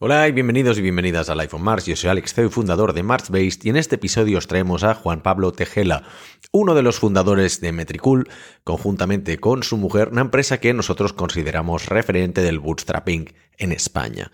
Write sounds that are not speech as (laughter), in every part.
Hola y bienvenidos y bienvenidas a iPhone Mars. Yo soy Alex CEO, fundador de MarsBased y en este episodio os traemos a Juan Pablo Tejela, uno de los fundadores de Metricool, conjuntamente con su mujer, una empresa que nosotros consideramos referente del bootstrapping en España.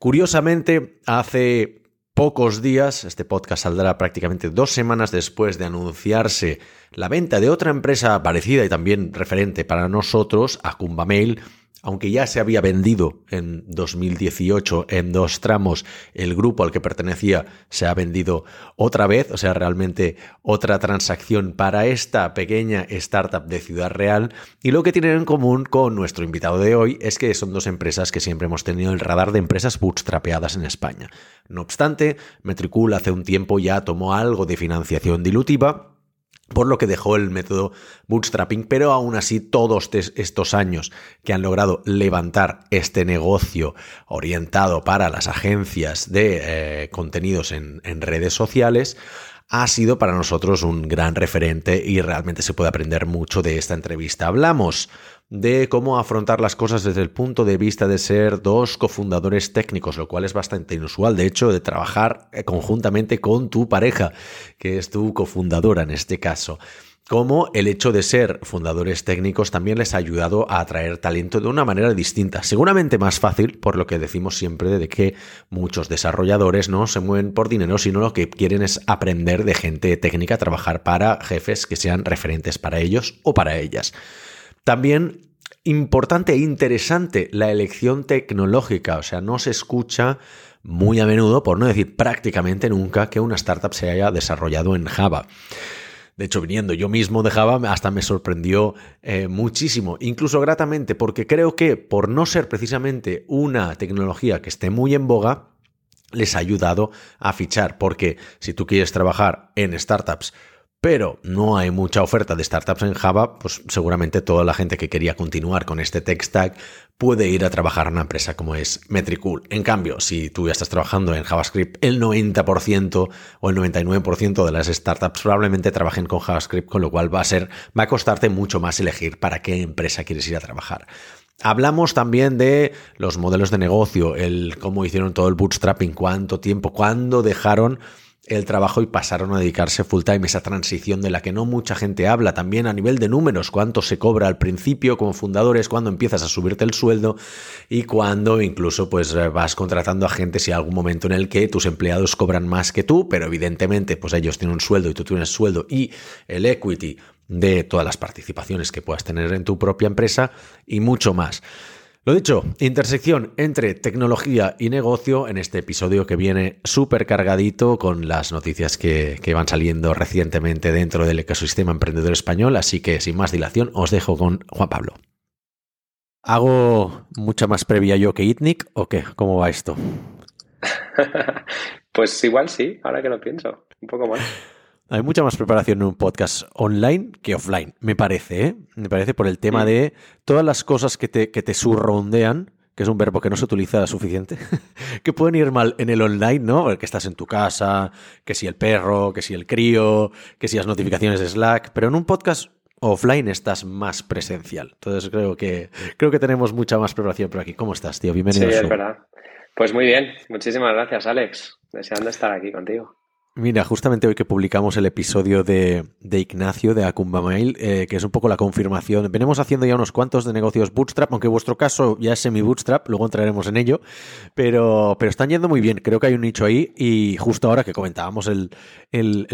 Curiosamente, hace pocos días, este podcast saldrá prácticamente dos semanas después de anunciarse la venta de otra empresa parecida y también referente para nosotros, a Mail, aunque ya se había vendido en 2018 en dos tramos, el grupo al que pertenecía se ha vendido otra vez, o sea, realmente otra transacción para esta pequeña startup de Ciudad Real. Y lo que tienen en común con nuestro invitado de hoy es que son dos empresas que siempre hemos tenido el radar de empresas bootstrapeadas en España. No obstante, Metricool hace un tiempo ya tomó algo de financiación dilutiva por lo que dejó el método bootstrapping, pero aún así todos estos años que han logrado levantar este negocio orientado para las agencias de eh, contenidos en, en redes sociales, ha sido para nosotros un gran referente y realmente se puede aprender mucho de esta entrevista. Hablamos de cómo afrontar las cosas desde el punto de vista de ser dos cofundadores técnicos, lo cual es bastante inusual, de hecho, de trabajar eh, conjuntamente con tu pareja, que es tu cofundadora en este caso cómo el hecho de ser fundadores técnicos también les ha ayudado a atraer talento de una manera distinta. Seguramente más fácil, por lo que decimos siempre de que muchos desarrolladores no se mueven por dinero, sino lo que quieren es aprender de gente técnica, trabajar para jefes que sean referentes para ellos o para ellas. También importante e interesante la elección tecnológica, o sea, no se escucha muy a menudo, por no decir prácticamente nunca, que una startup se haya desarrollado en Java. De hecho, viniendo yo mismo de Java, hasta me sorprendió eh, muchísimo, incluso gratamente, porque creo que por no ser precisamente una tecnología que esté muy en boga, les ha ayudado a fichar, porque si tú quieres trabajar en startups pero no hay mucha oferta de startups en Java, pues seguramente toda la gente que quería continuar con este tech stack puede ir a trabajar en una empresa como es Metricool. En cambio, si tú ya estás trabajando en JavaScript, el 90% o el 99% de las startups probablemente trabajen con JavaScript, con lo cual va a ser, va a costarte mucho más elegir para qué empresa quieres ir a trabajar. Hablamos también de los modelos de negocio, el cómo hicieron todo el bootstrapping, cuánto tiempo, cuándo dejaron el trabajo y pasaron a dedicarse full time, esa transición de la que no mucha gente habla, también a nivel de números, cuánto se cobra al principio como fundadores, cuando empiezas a subirte el sueldo y cuando incluso pues eh, vas contratando a gente si hay algún momento en el que tus empleados cobran más que tú, pero evidentemente pues ellos tienen un sueldo y tú tienes sueldo y el equity de todas las participaciones que puedas tener en tu propia empresa y mucho más. Lo dicho, intersección entre tecnología y negocio en este episodio que viene súper cargadito con las noticias que, van saliendo recientemente dentro del ecosistema emprendedor español, así que sin más dilación os dejo con Juan Pablo. ¿Hago mucha más previa yo que Itnik o qué? ¿Cómo va esto? (laughs) pues igual sí, ahora que lo pienso, un poco más. Hay mucha más preparación en un podcast online que offline, me parece, ¿eh? Me parece por el tema de todas las cosas que te, que te surroundean, que es un verbo que no se utiliza suficiente, (laughs) que pueden ir mal en el online, ¿no? Que estás en tu casa, que si el perro, que si el crío, que si las notificaciones de Slack, pero en un podcast offline estás más presencial. Entonces creo que creo que tenemos mucha más preparación por aquí. ¿Cómo estás, tío? Bienvenido. Sí, es verdad. Pues muy bien. Muchísimas gracias, Alex. Deseando estar aquí contigo. Mira, justamente hoy que publicamos el episodio de, Ignacio de Acumba Mail, eh, que es un poco la confirmación. Venimos haciendo ya unos cuantos de negocios bootstrap, aunque vuestro caso ya es semi-bootstrap, luego entraremos en ello, pero, pero están yendo muy bien. Creo que hay un nicho ahí y justo ahora que comentábamos el,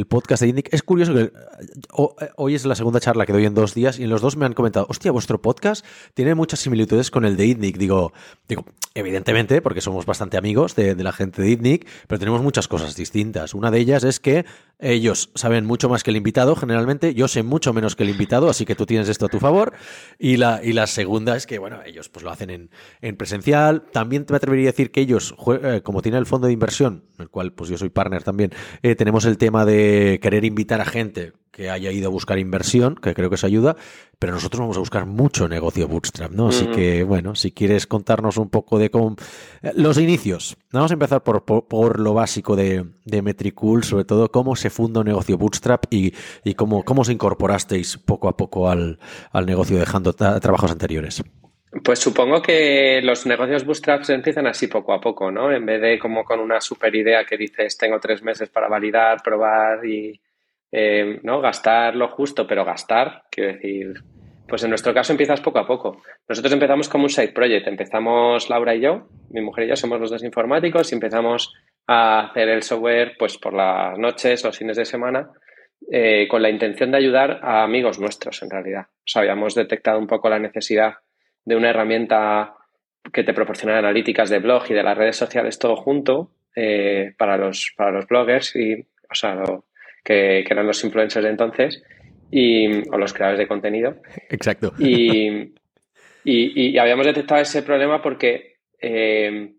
podcast de Indic, es curioso que eh, hoy es la segunda charla que doy en dos días y en los dos me han comentado, hostia, vuestro podcast tiene muchas similitudes con el de Indic. Digo, digo evidentemente, porque somos bastante amigos de, de la gente de Indic, pero tenemos muchas cosas distintas. Una de ellas es que ellos saben mucho más que el invitado, generalmente. Yo sé mucho menos que el invitado, así que tú tienes esto a tu favor. Y la, y la segunda es que, bueno, ellos pues lo hacen en, en presencial. También me atrevería a decir que ellos, eh, como tienen el fondo de inversión, el cual pues yo soy partner también, eh, tenemos el tema de querer invitar a gente que haya ido a buscar inversión, que creo que eso ayuda, pero nosotros vamos a buscar mucho negocio bootstrap, ¿no? Así que, bueno, si quieres contarnos un poco de cómo... Eh, los inicios. Vamos a empezar por, por, lo básico de, de Metricool, sobre todo cómo se funda un negocio bootstrap y, y cómo, cómo os incorporasteis poco a poco al, al negocio dejando trabajos anteriores. Pues supongo que los negocios bootstraps empiezan así poco a poco, ¿no? En vez de como con una super idea que dices tengo tres meses para validar, probar y eh, no gastar lo justo, pero gastar, quiero decir, pues en nuestro caso empiezas poco a poco. Nosotros empezamos como un side project, empezamos Laura y yo, mi mujer y yo somos los dos informáticos y empezamos a hacer el software pues por las noches, los fines de semana, eh, con la intención de ayudar a amigos nuestros en realidad. O sea, habíamos detectado un poco la necesidad de una herramienta que te proporciona analíticas de blog y de las redes sociales todo junto eh, para, los, para los bloggers y, o sea, que, eran los influencers de entonces y, o los creadores de contenido. Exacto. (laughs) Y, y, habíamos detectado ese problema porque eh,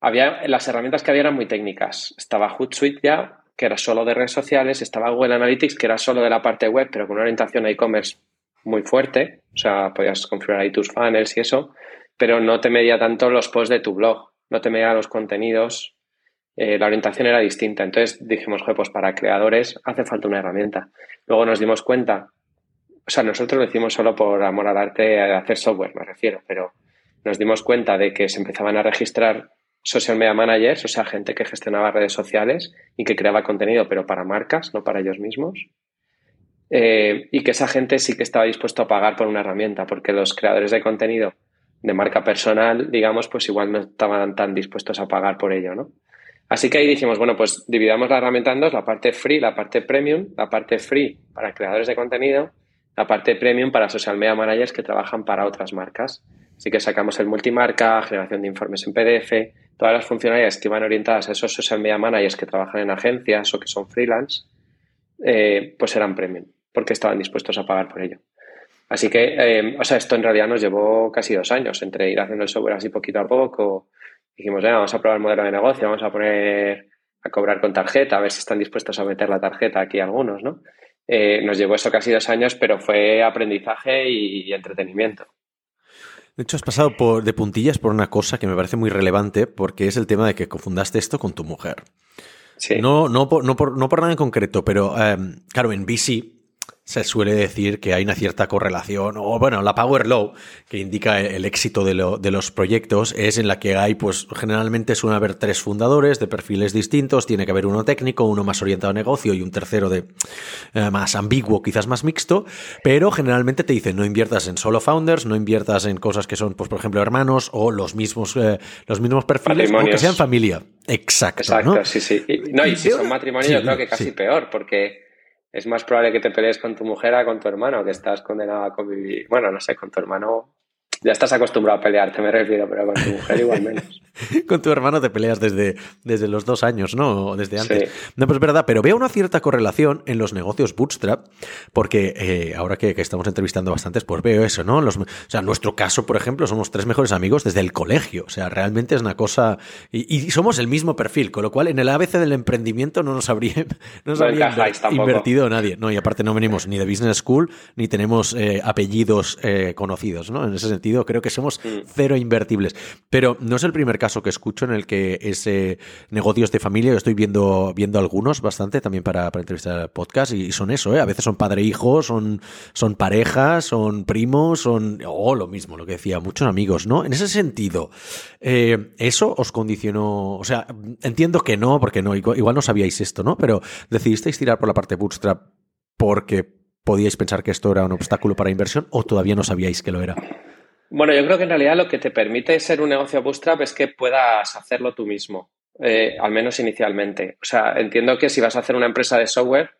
había, las herramientas que había eran muy técnicas. Estaba Hootsuite ya, que era solo de redes sociales, estaba Google Analytics, que era solo de la parte web, pero con una orientación a e-commerce muy fuerte, o sea, podías configurar ahí tus funnels y eso, pero no te medía tanto los posts de tu blog, no te medía los contenidos, eh, la orientación era distinta. Entonces dijimos, pues para creadores hace falta una herramienta. Luego nos dimos cuenta, o sea, nosotros lo hicimos solo por amor al arte, a hacer software, me refiero, pero nos dimos cuenta de que se empezaban a registrar social media managers, o sea, gente que gestionaba redes sociales y que creaba contenido, pero para marcas, no para ellos mismos. Eh, y que esa gente sí que estaba dispuesto a pagar por una herramienta, porque los creadores de contenido de marca personal, digamos, pues igual no estaban tan dispuestos a pagar por ello, ¿no? Así que ahí dijimos, bueno, pues dividamos la herramienta en dos, la parte free, la parte premium, la parte free para creadores de contenido, la parte premium para social media managers que trabajan para otras marcas. Así que sacamos el multimarca, generación de informes en PDF, todas las funcionalidades que van orientadas a esos social media managers que trabajan en agencias o que son freelance, eh, pues eran premium porque estaban dispuestos a pagar por ello. Así que, eh, o sea, esto en realidad nos llevó casi dos años entre ir haciendo el software así poquito a poco. Dijimos, vamos a probar el modelo de negocio, vamos a poner a cobrar con tarjeta, a ver si están dispuestos a meter la tarjeta aquí algunos, ¿no? Eh, nos llevó eso casi dos años, pero fue aprendizaje y, entretenimiento. De hecho, has pasado por, de puntillas por una cosa que me parece muy relevante, porque es el tema de que confundaste esto con tu mujer. Sí. No, no, por, no, por, no por nada en concreto, pero eh, claro, en BC se suele decir que hay una cierta correlación, o bueno, la power law, que indica el éxito de, los proyectos, es en la que hay, pues generalmente suelen haber tres fundadores de perfiles distintos, tiene que haber uno técnico, uno más orientado a negocio y un tercero de eh, más ambiguo, quizás más mixto, pero generalmente te dicen no inviertas en solo founders, no inviertas en cosas que son, pues por ejemplo, hermanos o los mismos, eh, los mismos perfiles, o que sean familia. Exacto. Exacto, sí, sí. Y, no, y si son matrimonio, yo creo que casi peor, porque es más probable que te pelees con tu mujer a con tu hermano, que estás condenado a convivir. Bueno, no sé, con tu hermano ya estás acostumbrado a pelearte, me refiero, pero con tu mujer igual menos. (laughs) con tu hermano te peleas desde, desde los dos años, ¿no? Desde antes. No, pues es verdad, pero veo una cierta correlación en los negocios bootstrap, porque eh, ahora que, estamos entrevistando bastantes, pues veo eso, ¿no? Los, o sea, en nuestro caso, por ejemplo, somos tres mejores amigos desde el colegio. O sea, realmente es una cosa. Y, somos el mismo perfil, con lo cual en el ABC del emprendimiento no nos habría, (laughs) no nos habría invertido nadie. No, y aparte no venimos ni de business school ni tenemos eh, apellidos eh, conocidos, ¿no? En ese sentido creo que somos mm. cero invertibles. Pero no es el primer caso que escucho en el que ese negocios de familia, yo estoy viendo, viendo algunos bastante también para, para entrevistar podcast y, son eso, ¿eh? a veces son padre-hijo, son, son parejas, son primos, son, o lo mismo, lo que decía, muchos amigos, ¿no? En ese sentido, eh, ¿eso os condicionó? O sea, entiendo que no, porque no, igual no sabíais esto, ¿no? Pero decidisteis tirar por la parte bootstrap porque podíais pensar que esto era un obstáculo para inversión o todavía no sabíais que lo era? Bueno, yo creo que en realidad lo que te permite ser un negocio bootstrap es que puedas hacerlo tú mismo, eh, al menos inicialmente. O sea, entiendo que si vas a hacer una empresa de software,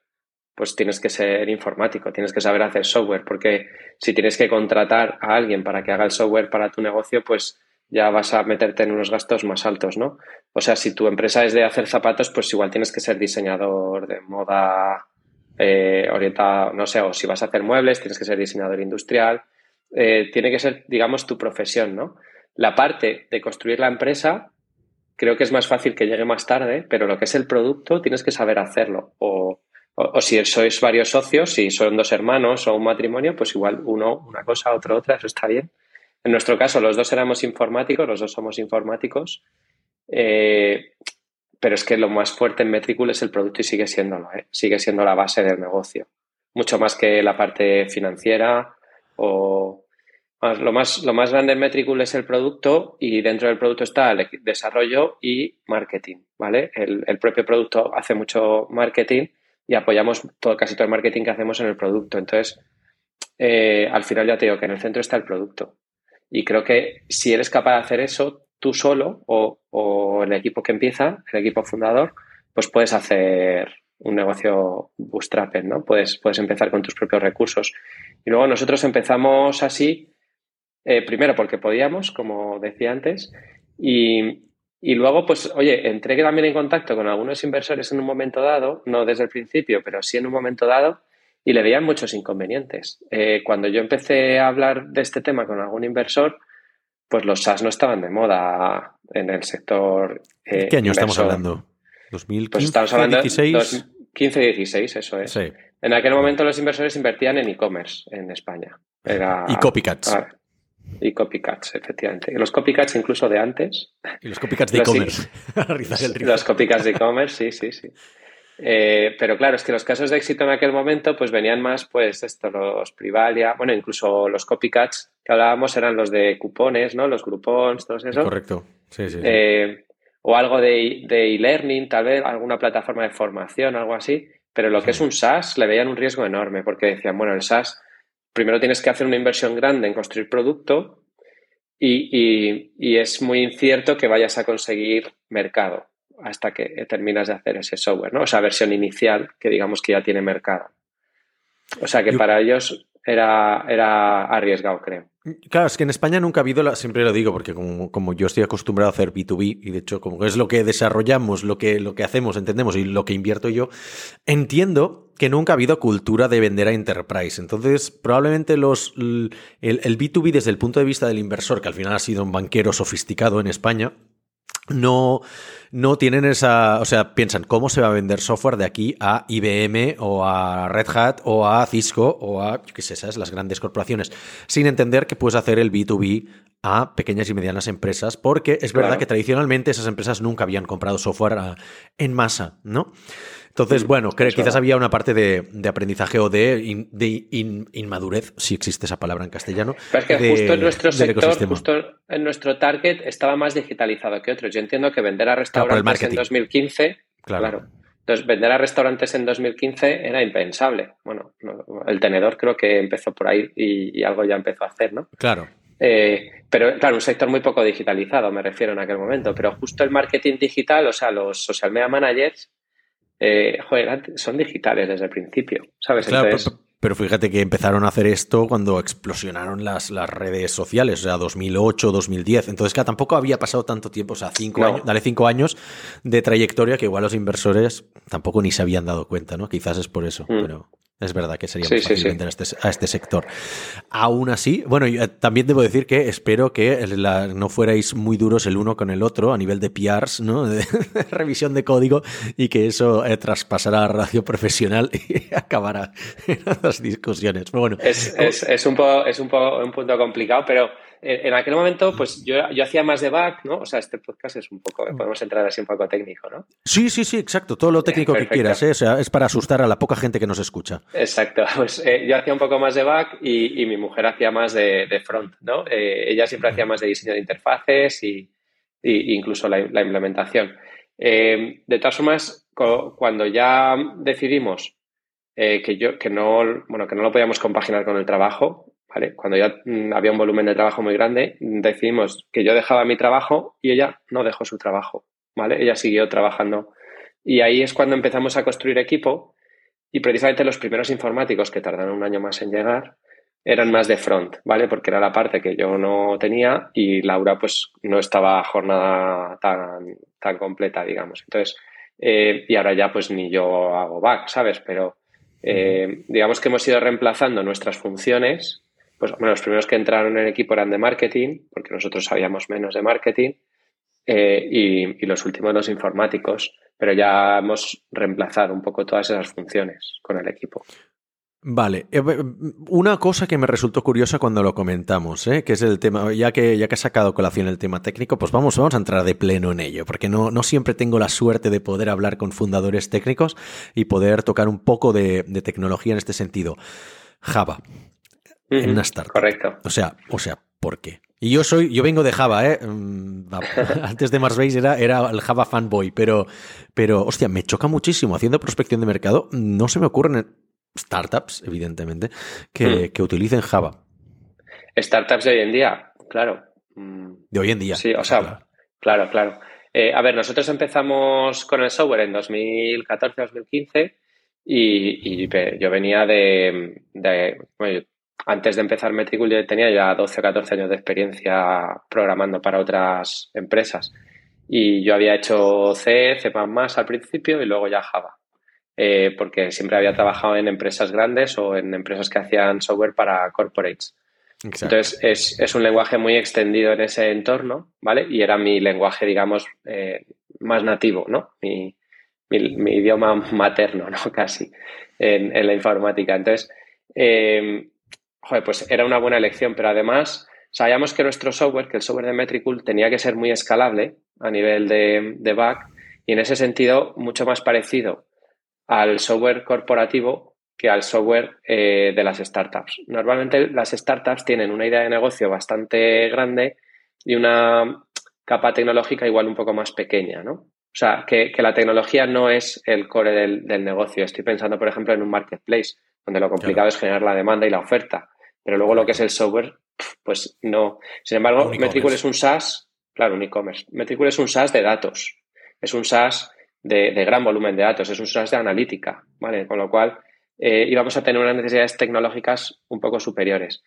pues tienes que ser informático, tienes que saber hacer software, porque si tienes que contratar a alguien para que haga el software para tu negocio, pues ya vas a meterte en unos gastos más altos, ¿no? O sea, si tu empresa es de hacer zapatos, pues igual tienes que ser diseñador de moda eh, orientado, no sé, o si vas a hacer muebles, tienes que ser diseñador industrial. Eh, tiene que ser, digamos, tu profesión, ¿no? La parte de construir la empresa creo que es más fácil que llegue más tarde, pero lo que es el producto tienes que saber hacerlo. O, o, si sois varios socios, si son dos hermanos o un matrimonio, pues igual uno una cosa, otro otra, eso está bien. En nuestro caso, los dos éramos informáticos, los dos somos informáticos, eh, pero es que lo más fuerte en Metricool es el producto y sigue siéndolo, ¿eh? sigue siendo la base del negocio. Mucho más que la parte financiera o, Lo más, lo más grande en Metricool es el producto y dentro del producto está el desarrollo y marketing, ¿vale? El, propio producto hace mucho marketing y apoyamos todo, casi todo el marketing que hacemos en el producto. Entonces, eh, al final ya te digo que en el centro está el producto. Y creo que si eres capaz de hacer eso tú solo o, o el equipo que empieza, el equipo fundador, pues puedes hacer un negocio bootstrapping, ¿no? Puedes, puedes empezar con tus propios recursos. Y luego nosotros empezamos así, eh, primero porque podíamos, como decía antes, y, luego, pues, oye, entré también en contacto con algunos inversores en un momento dado, no desde el principio, pero sí en un momento dado, y le veían muchos inconvenientes. Eh, cuando yo empecé a hablar de este tema con algún inversor, pues los SaaS no estaban de moda en el sector. Eh, ¿Qué año estamos hablando? 2015, pues estamos hablando 16. 15 16, eso es. En aquel momento los inversores invertían en e-commerce en España. Era, y copycats. Ah, y copycats, efectivamente. los copycats incluso de antes. Y los copycats de e-commerce. (laughs) los copycats de e-commerce, sí, sí, sí. Eh, pero claro, es que los casos de éxito en aquel momento pues venían más, pues esto, los Privalia, bueno, incluso los copycats que hablábamos eran los de cupones, ¿no? Los grupons, todo eso. Correcto, sí, sí. Eh, o algo de e-learning, tal vez alguna plataforma de formación, algo así. Pero lo que es un SaaS le veían un riesgo enorme porque decían, bueno, el SaaS primero tienes que hacer una inversión grande en construir producto y, y es muy incierto que vayas a conseguir mercado hasta que terminas de hacer ese software, ¿no? O sea, versión inicial que digamos que ya tiene mercado. O sea que para ellos era, era arriesgado, creo. Claro, es que en España nunca ha habido, siempre lo digo, porque como, yo estoy acostumbrado a hacer B2B, y de hecho como es lo que desarrollamos, lo que, lo que hacemos, entendemos, y lo que invierto yo, entiendo que nunca ha habido cultura de vender a enterprise. Entonces, probablemente los, el, el B2B desde el punto de vista del inversor, que al final ha sido un banquero sofisticado en España, no, no tienen esa, o sea, piensan cómo se va a vender software de aquí a IBM o a Red Hat o a Cisco o a, qué sé, esas, las grandes corporaciones, sin entender que puedes hacer el B2B a pequeñas y medianas empresas, porque es verdad que tradicionalmente esas empresas nunca habían comprado software en masa, ¿no? Entonces, bueno, creo, quizás había una parte de, aprendizaje o de, inmadurez, si existe esa palabra en castellano. Pero es que justo en nuestro sector, justo en nuestro target, estaba más digitalizado que otros. Yo entiendo que vender a restaurantes en 2015, claro. Entonces, vender a restaurantes en 2015 era impensable. Bueno, el tenedor creo que empezó por ahí y, algo ya empezó a hacer, ¿no? Claro. Eh, pero claro, un sector muy poco digitalizado, me refiero en aquel momento. Pero justo el marketing digital, o sea, los social media managers, eh, joder, son digitales desde el principio, ¿sabes? Claro, pero, fíjate que empezaron a hacer esto cuando explosionaron las, las redes sociales, o sea, 2008, 2010. Entonces, que tampoco había pasado tanto tiempo, o sea, cinco años, dale cinco años de trayectoria que igual los inversores tampoco ni se habían dado cuenta, ¿no? Quizás es por eso, mm. pero... Es verdad que sería muy fácil vender este, a este, sector. Aún así, bueno, eh, también debo decir que espero que no fuerais muy duros el uno con el otro a nivel de PRs, ¿no? (laughs) De, revisión de código y que eso eh, traspasara a la radio profesional (laughs) y acabara en las discusiones. bueno, es, es, un, es un, un punto complicado, pero en aquel momento, pues yo, yo hacía más de back, ¿no? O sea, este podcast es un poco, podemos entrar así un poco técnico, ¿no? Sí, sí, sí, exacto. Todo lo técnico que quieras, ¿eh? O sea, es para asustar a la poca gente que nos escucha. Exacto. (laughs) Pues eh, yo hacía un poco más de back y, mi mujer hacía más de, front, ¿no? Eh, ella siempre hacía más de diseño de interfaces y, incluso la, implementación. de todas formas, cuando ya decidimos que yo que no bueno que no lo podíamos compaginar con el trabajo cuando ya mm, había un volumen de trabajo muy grande, decidimos que yo dejaba mi trabajo y ella no dejó su trabajo, ¿vale? Ella siguió trabajando. Y ahí es cuando empezamos a construir equipo y precisamente los primeros informáticos que tardaron un año más en llegar eran más de front, ¿vale? Porque era la parte que yo no tenía y Laura pues no estaba jornada tan, tan completa, digamos. Entonces, eh, y ahora ya pues ni yo hago back, ¿sabes? Pero eh, digamos que hemos ido reemplazando nuestras funciones pues bueno, los primeros que entraron en el equipo eran de marketing, porque nosotros sabíamos menos de marketing, eh, y, los últimos los informáticos, pero ya hemos reemplazado un poco todas esas funciones con el equipo. Vale, eh, una cosa que me resultó curiosa cuando lo comentamos, ¿eh? que es el tema, ya que ya que has sacado colación el tema técnico, pues vamos, vamos a entrar de pleno en ello, porque no, no siempre tengo la suerte de poder hablar con fundadores técnicos y poder tocar un poco de, de tecnología en este sentido. Java en una startup. Correcto. O sea, o sea, ¿por qué? Y yo soy, yo vengo de Java, ¿eh? Mm, (laughs) antes de Marsbase era, era el Java fanboy, pero, pero, hostia, me choca muchísimo. Haciendo prospección de mercado, no se me ocurren startups, evidentemente, que, hmm. que utilicen Java. Startups de hoy en día, claro. Mm. De hoy en día. Sí, o sea, claro, claro. Eh, a ver, nosotros empezamos con el software en 2014-2015 y, y, yo venía de, antes de empezar Metricool yo tenía ya 12 o 14 años de experiencia programando para otras empresas. Y yo había hecho C, C++ al principio y luego ya Java. Eh, porque siempre había trabajado en empresas grandes o en empresas que hacían software para corporates. Entonces es, es, un lenguaje muy extendido en ese entorno, ¿vale? Y era mi lenguaje, digamos, eh, más nativo, ¿no? Mi, mi, idioma materno, ¿no? (laughs) Casi, en, en la informática. Entonces, eh, joder, pues era una buena elección, pero además sabíamos que nuestro software, que el software de Metricool, tenía que ser muy escalable a nivel de, de back y en ese sentido mucho más parecido al software corporativo que al software eh, de las startups. Normalmente las startups tienen una idea de negocio bastante grande y una capa tecnológica igual un poco más pequeña, ¿no? O sea, que, la tecnología no es el core del, negocio. Estoy pensando, por ejemplo, en un marketplace, donde lo complicado es generar la demanda y la oferta. Pero luego lo que es el software, pues no. Sin embargo, Metricool es un SaaS, claro, un e-commerce. Metricool es un SaaS de datos. Es un SaaS de, gran volumen de datos. Es un SaaS de analítica, ¿vale? Con lo cual eh, íbamos a tener unas necesidades tecnológicas un poco superiores.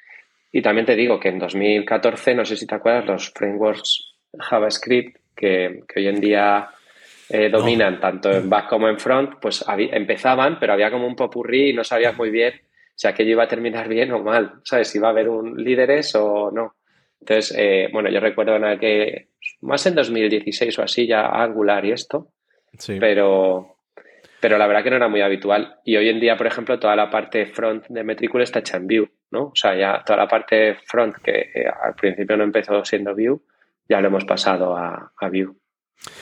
Y también te digo que en 2014, no sé si te acuerdas, los frameworks JavaScript que, que hoy en día eh, dominan tanto en back como en front, pues empezaban, pero había como un popurrí y no sabías muy bien si aquello iba a terminar (laughs) bien o mal, ¿sabes? Si iba a haber un líderes o no. Entonces, eh, bueno, yo recuerdo en que más en 2016 o así ya Angular y esto, sí. pero, pero la verdad que no era muy habitual. Y hoy en día, por ejemplo, toda la parte front de Metricool está hecha en Vue, ¿no? O sea, ya toda la parte front que eh, al principio no empezó siendo Vue, ya lo hemos pasado a, a Vue.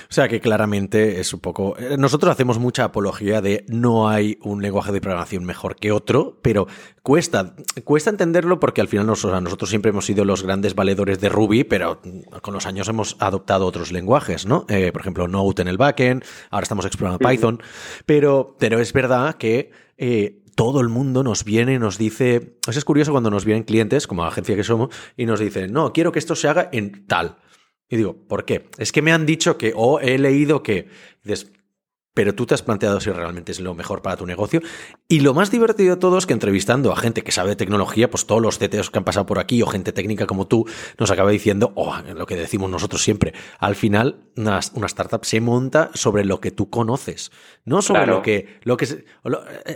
O sea que claramente es un poco... Eh, nosotros hacemos mucha apología de no hay un lenguaje de programación mejor que otro, pero cuesta, cuesta entenderlo porque al final nosotros siempre hemos sido los grandes valedores de Ruby, pero con los años hemos adoptado otros lenguajes, ¿no? Eh, por ejemplo, Node en el backend, ahora estamos explorando Python, pero, pero es verdad que... Eh, todo el mundo nos viene y nos dice, eso es curioso cuando nos vienen clientes, como agencia que somos, y nos dicen, no, quiero que esto se haga en tal. Y digo, ¿por qué? Es que me han dicho que, o he leído que, pero tú te has planteado si realmente es lo mejor para tu negocio. Y lo más divertido de todo es que entrevistando a gente que sabe de tecnología, pues todos los CTOs que han pasado por aquí o gente técnica como tú, nos acaba diciendo, oh, lo que decimos nosotros siempre, al final una, startup se monta sobre lo que tú conoces, no sobre lo que... Lo que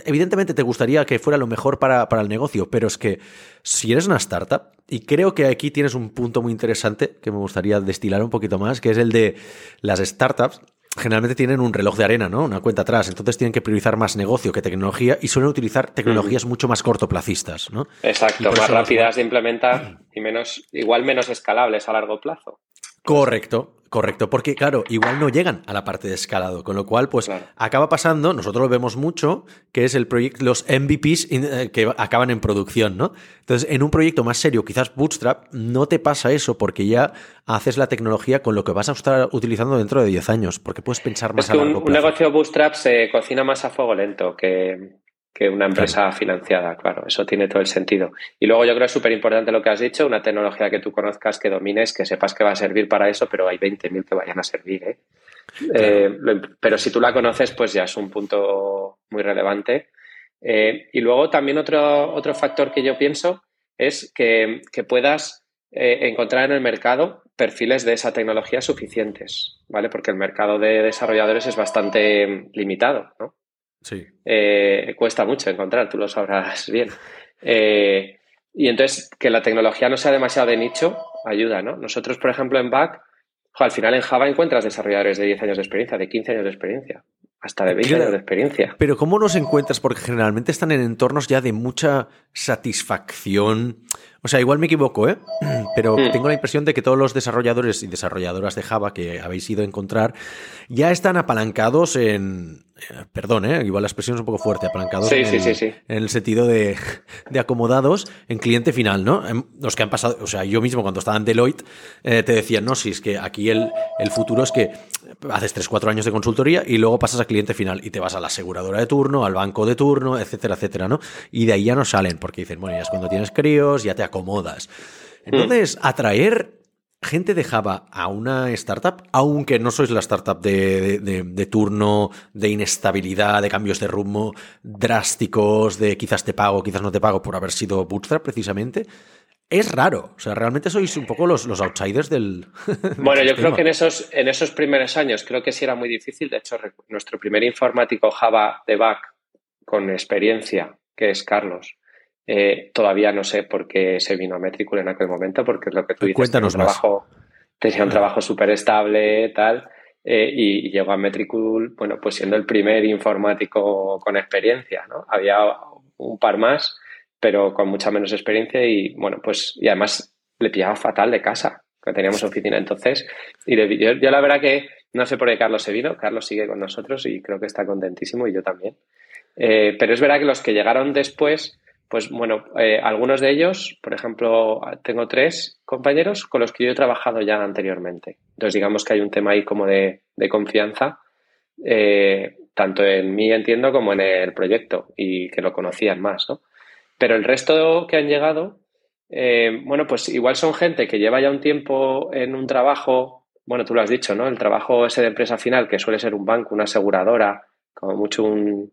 evidentemente te gustaría que fuera lo mejor para, para el negocio, pero es que si eres una startup, y creo que aquí tienes un punto muy interesante que me gustaría destilar un poquito más, que es el de las startups generalmente tienen un reloj de arena, ¿no? Una cuenta atrás. Entonces tienen que priorizar más negocio que tecnología y suelen utilizar tecnologías mucho más cortoplacistas, ¿no? Exacto, más rápidas de implementar y menos, igual menos escalables a largo plazo. Correcto, Correcto, porque claro, igual no llegan a la parte de escalado, con lo cual pues acaba pasando, nosotros lo vemos mucho, que es el proyecto, los MVPs eh, que acaban en producción, ¿no? Entonces, en un proyecto más serio, quizás Bootstrap, no te pasa eso porque ya haces la tecnología con lo que vas a estar utilizando dentro de 10 años, porque puedes pensar más a largo plazo. Un negocio Bootstrap se cocina más a fuego lento que, que una empresa financiada, claro, eso tiene todo el sentido. Y luego yo creo que es súper importante lo que has dicho, una tecnología que tú conozcas, que domines, que sepas que va a servir para eso, pero hay 20.000 que vayan a servir. ¿eh? Eh, pero si tú la conoces, pues ya es un punto muy relevante. Eh, y luego también otro, otro factor que yo pienso es que, que puedas encontrar en el mercado perfiles de esa tecnología suficientes, ¿vale? Porque el mercado de desarrolladores es bastante limitado, ¿no? Sí. Eh, cuesta mucho encontrar, tú lo sabrás (laughs) bien. Eh, y entonces, que la tecnología no sea demasiado de nicho ayuda, ¿no? Nosotros, por ejemplo, en Back, al final en Java encuentras desarrolladores de 10 años de experiencia, de 15 años de experiencia, hasta de 20 años de experiencia. Pero ¿cómo nos encuentras? Porque generalmente están en entornos ya de mucha satisfacción. O sea, igual me equivoco, ¿eh? (clears throat) Pero tengo la impresión de que todos los desarrolladores y desarrolladoras de Java que habéis ido a encontrar ya están apalancados en, perdón, ¿eh? igual la expresión es un poco fuerte, apalancados en, el, sentido (laughs) de, acomodados en cliente final, ¿no? Em, los que han pasado, o sea, yo mismo cuando estaba en Deloitte eh, te decía, no, si es que aquí el, el futuro es que haces 3, 4 años de consultoría y luego pasas a cliente final y te vas a la aseguradora de turno, al banco de turno, etcétera, etcétera, ¿no? Y de ahí ya no salen porque dicen, bueno, ya es cuando tienes críos, ya te acomodas. Hmm. Entonces, atraer gente de Java a una startup, aunque no sois la startup de, turno, de inestabilidad, de cambios de rumbo drásticos, de quizás te pago, quizás no te pago por haber sido bootstrap precisamente, es raro. O sea, realmente sois un poco los, los outsiders del. (laughs) Bueno, yo creo que en esos, en esos primeros años creo que sí era muy difícil. De hecho, nuestro primer informático Java de back con experiencia, que es Carlos, eh, todavía no sé por qué se vino a Metricool en aquel momento, porque es lo que tú dices. Cuéntanos tenía un trabajo, Tenía un trabajo súper estable, tal, eh, y, llegó a Metricool, bueno, pues siendo el primer informático con experiencia, ¿no? Había un par más, pero con mucha menos experiencia y, bueno, pues, y además le pillaba fatal de casa, que teníamos oficina entonces. Y yo, la verdad que no sé por qué Carlos se vino, Carlos sigue con nosotros y creo que está contentísimo y yo también. Eh, pero es verdad que los que llegaron después, pues bueno, eh, algunos de ellos, por ejemplo, tengo tres compañeros con los que yo he trabajado ya anteriormente. Entonces, digamos que hay un tema ahí como de, confianza, eh, tanto en mí, entiendo, como en el proyecto y que lo conocían más, ¿no? Pero el resto que han llegado, eh, bueno, pues igual son gente que lleva ya un tiempo en un trabajo, bueno, tú lo has dicho, ¿no? El trabajo ese de empresa final, que suele ser un banco, una aseguradora, como mucho un,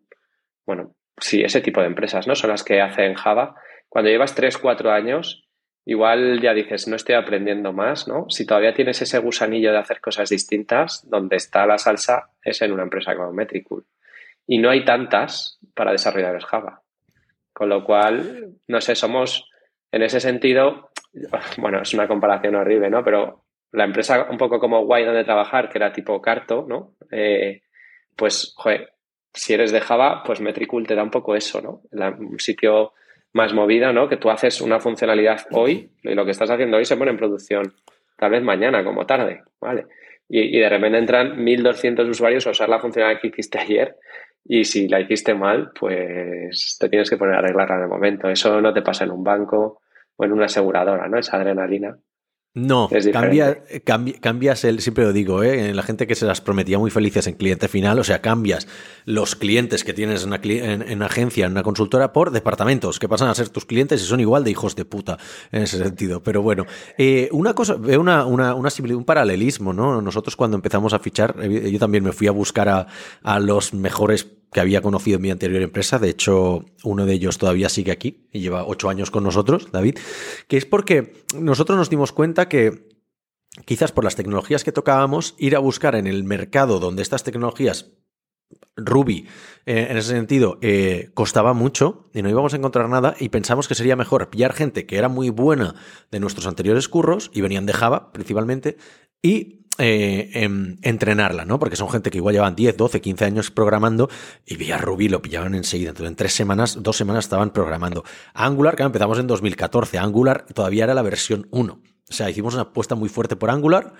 bueno, sí, ese tipo de empresas, ¿no? Son las que hacen Java. Cuando llevas 3, 4 años, igual ya dices, no estoy aprendiendo más, ¿no? Si todavía tienes ese gusanillo de hacer cosas distintas, donde está la salsa es en una empresa como Metricool. Y no hay tantas para desarrolladores Java. Con lo cual, no sé, somos, en ese sentido, (laughs) bueno, es una comparación horrible, ¿no? Pero la empresa un poco como Guay donde trabajar, que era tipo Carto, ¿no? Eh, pues, joder, si eres de Java, pues Metricool te da un poco eso, ¿no? un sitio más movido, ¿no? Que tú haces una funcionalidad hoy y lo que estás haciendo hoy se pone en producción tal vez mañana como tarde, ¿vale? Y, de repente entran 1.200 usuarios a usar la funcionalidad que hiciste ayer y si la hiciste mal, pues te tienes que poner a arreglarla en el momento. Eso no te pasa en un banco o en una aseguradora, ¿no? Esa adrenalina. No, cambia, cambias el, siempre lo digo, ¿eh? la gente que se las prometía muy felices en cliente final, o sea, cambias los clientes que tienes en una, en, agencia, en una consultora, por departamentos, que pasan a ser tus clientes y son igual de hijos de puta en ese sentido. Pero bueno, eh, una cosa, veo una, una, una, un paralelismo, ¿no? Nosotros cuando empezamos a fichar, eh, yo también me fui a buscar a, a los mejores que había conocido en mi anterior empresa. De hecho, uno de ellos todavía sigue aquí y lleva ocho años con nosotros, David, que es porque nosotros nos dimos cuenta que quizás por las tecnologías que tocábamos, ir a buscar en el mercado donde estas tecnologías Ruby, eh, en ese sentido, eh, costaba mucho y no íbamos a encontrar nada y pensamos que sería mejor pillar gente que era muy buena de nuestros anteriores curros y venían de Java principalmente y eh, em, entrenarla, ¿no? Porque son gente que igual llevan 10, 12, 15 años programando y vía Ruby lo pillaban enseguida. Entonces, en tres semanas, dos semanas estaban programando. Angular, que empezamos en 2014, Angular todavía era la versión 1. O sea, hicimos una apuesta muy fuerte por Angular,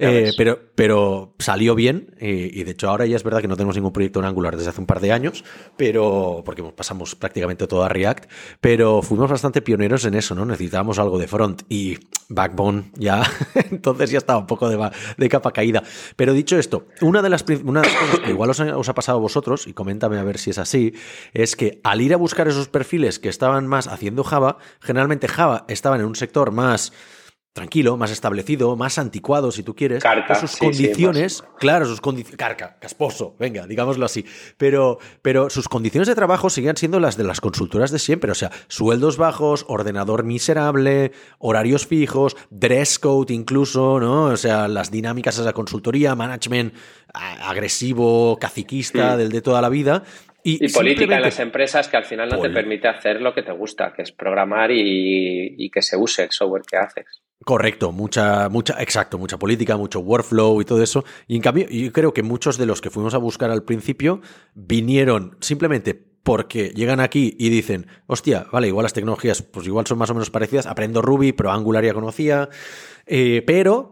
eh, pero, pero salió bien y, de hecho ahora ya es verdad que no tenemos ningún proyecto en Angular desde hace un par de años, pero porque pasamos prácticamente todo a React, pero fuimos bastante pioneros en eso, ¿no? Necesitábamos algo de front y Backbone ya, (laughs) entonces ya estaba un poco de, de, capa caída. Pero dicho esto, una de las, una de las cosas que igual os, os ha pasado a vosotros, y coméntame a ver si es así, es que al ir a buscar esos perfiles que estaban más haciendo Java, generalmente Java estaba en un sector más tranquilo, más establecido, más anticuado, si tú quieres. Carca, sus condiciones, claro, sus condiciones. Carca, casposo, venga, digámoslo así. Pero, pero sus condiciones de trabajo seguían siendo las de las consultoras de siempre. O sea, sueldos bajos, ordenador miserable, horarios fijos, dress code incluso, ¿no? O sea, las dinámicas de la consultoría, management agresivo, caciquista, mm. del de toda la vida. Y, política en las empresas que al final no te permite hacer lo que te gusta, que es programar y, que se use el software que haces. Correcto, mucha, mucha, exacto, mucha política, mucho workflow y todo eso. Y en cambio, yo creo que muchos de los que fuimos a buscar al principio vinieron simplemente porque llegan aquí y dicen, hostia, vale, igual las tecnologías, pues igual son más o menos parecidas, aprendo Ruby, pero Angular ya conocía, eh, pero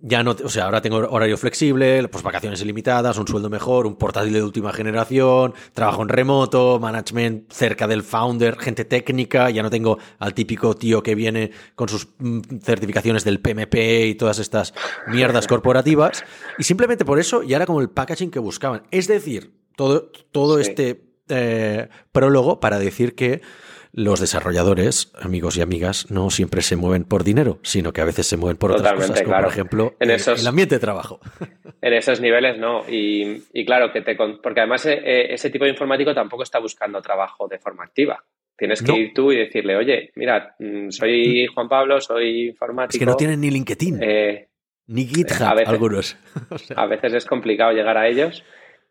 ya no, o sea, ahora tengo horario flexible, pues vacaciones ilimitadas, un sueldo mejor, un portátil de última generación, trabajo en remoto, management cerca del founder, gente técnica, ya no tengo al típico tío que viene con sus mm, certificaciones del PMP y todas estas mierdas corporativas. Y simplemente por eso ya era como el packaging que buscaban. Es decir, todo, todo este eh, prólogo para decir que los desarrolladores, amigos y amigas, no siempre se mueven por dinero, sino que a veces se mueven por otras cosas, como por ejemplo en el ambiente de trabajo. (laughs) En esos niveles no. Y, claro, que te porque además eh, eh, ese tipo de informático tampoco está buscando trabajo de forma activa. Tienes que ir tú y decirle, oye, mira, mm, soy Juan Pablo, soy informático. Es que no tienen ni LinkedIn. Eh, ni GitHub, algunos. (laughs) A veces es complicado llegar a ellos.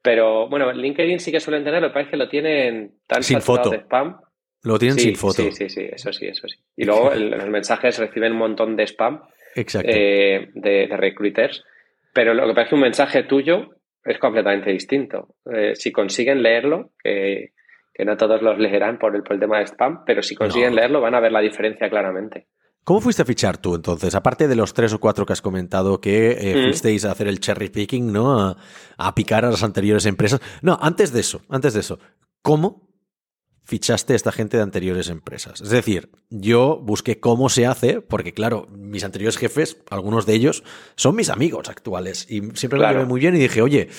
Pero bueno, LinkedIn sí que suelen tener, lo que pasa es que lo tienen tan sin foto. de spam lo tienen sin foto. Sí, sí, sí, eso sí, eso sí. Y luego los mensajes reciben un montón de spam eh, de, recruiters, pero lo que que un mensaje tuyo es completamente distinto. Eh, si consiguen leerlo, que, no todos los leerán por el, tema de spam, pero si consiguen leerlo van a ver la diferencia claramente. ¿Cómo fuiste a fichar tú entonces? Aparte de los tres o cuatro que has comentado que eh, mm. fuisteis a hacer el cherry picking, ¿no? A, a, picar a las anteriores empresas. No, antes de eso, antes de eso. ¿Cómo fichaste a esta gente de anteriores empresas. Es decir, yo busqué cómo se hace, porque claro, mis anteriores jefes, algunos de ellos, son mis amigos actuales y siempre me llevé muy bien y dije, oye,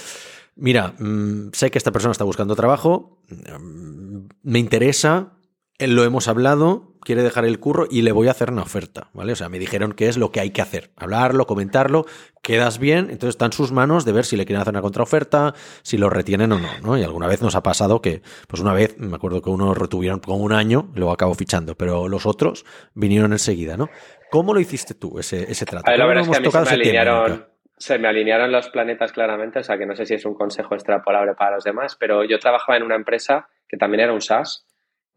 mira, mm, sé que esta persona está buscando trabajo, mm, me interesa, lo hemos hablado, quiere dejar el curro y le voy a hacer una oferta, ¿vale? O sea, me dijeron que es lo que hay que hacer, hablarlo, comentarlo, quedas bien, entonces está en sus manos de ver si le quieren hacer una contraoferta, si lo retienen o no, ¿no? Y alguna vez nos ha pasado que, pues una vez, me acuerdo que uno retuvieron con un año, luego acabó fichando, pero los otros vinieron enseguida, ¿no? ¿Cómo lo hiciste tú, ese, ese trato? la verdad es que a mí se me, alinearon, se me alinearon los planetas claramente, o sea que no sé si es un consejo extrapolable para los demás, pero yo trabajaba en una empresa que también era un SaaS,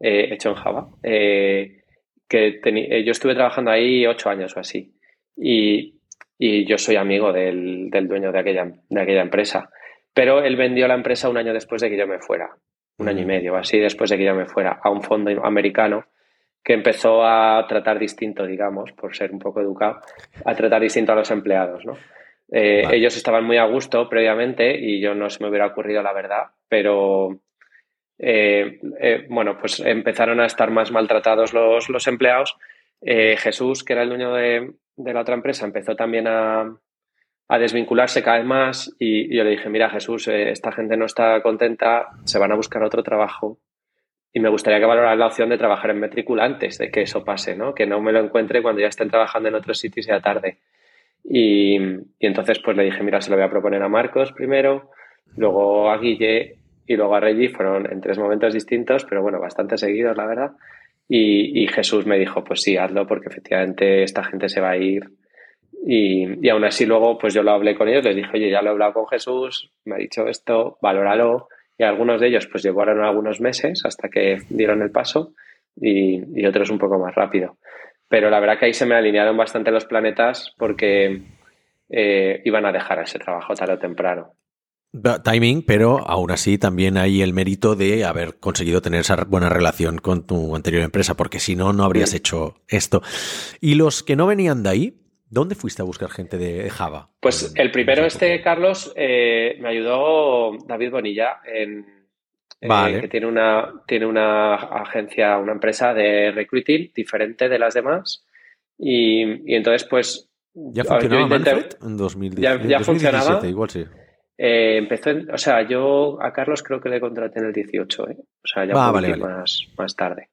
eh, hecho en Java. Eh, que eh, yo estuve trabajando ahí ocho años o así. Y, yo soy amigo del, dueño de aquella, de aquella empresa. Pero él vendió la empresa un año después de que yo me fuera. Un año y medio, así después de que yo me fuera, a un fondo americano que empezó a tratar distinto, digamos, por ser un poco educado, a tratar distinto a los empleados, ¿no? Ellos estaban muy a gusto previamente y yo no se me hubiera ocurrido la verdad, pero eh, eh, bueno, pues empezaron a estar más maltratados los, empleados. Eh, Jesús, que era el dueño de, la otra empresa, empezó también a, desvincularse cada vez más y, yo le dije, mira Jesús, esta gente no está contenta, se van a buscar otro trabajo y me gustaría que valoraran la opción de trabajar en Metrícula antes de que eso pase, ¿no? Que no me lo encuentre cuando ya estén trabajando en otros sitios y tarde. Y, y, entonces pues le dije, mira, se lo voy a proponer a Marcos primero, luego a Guille y luego a Reggie fueron en tres momentos distintos, pero bueno, bastante seguidos, la verdad. Y, Jesús me dijo, pues sí, hazlo porque efectivamente esta gente se va a ir. Y, aún así luego, pues yo lo hablé con ellos, les dije, oye, ya lo he hablado con Jesús, me ha dicho esto, valóralo. Y algunos de ellos pues llevaron algunos meses hasta que dieron el paso y, otros un poco más rápido. Pero la verdad que ahí se me alinearon bastante los planetas porque eh, iban a dejar ese trabajo tarde o temprano timing, pero aún así también hay el mérito de haber conseguido tener esa buena relación con tu anterior empresa, porque si no, no habrías hecho esto. Y los que no venían de ahí, ¿dónde fuiste a buscar gente de Java? Pues el primero, este Carlos, eh, me ayudó David Bonilla, en, eh, que tiene una, tiene una agencia, una empresa de recruiting diferente de las demás. Y, entonces, pues. ¿Ya funcionaba en 2017? Ya, ya funcionaba. Igual sí. Eh, empezó, o sea, yo a Carlos creo que le contraté en el 18, ¿eh? o sea, ya ah, Más, más tarde.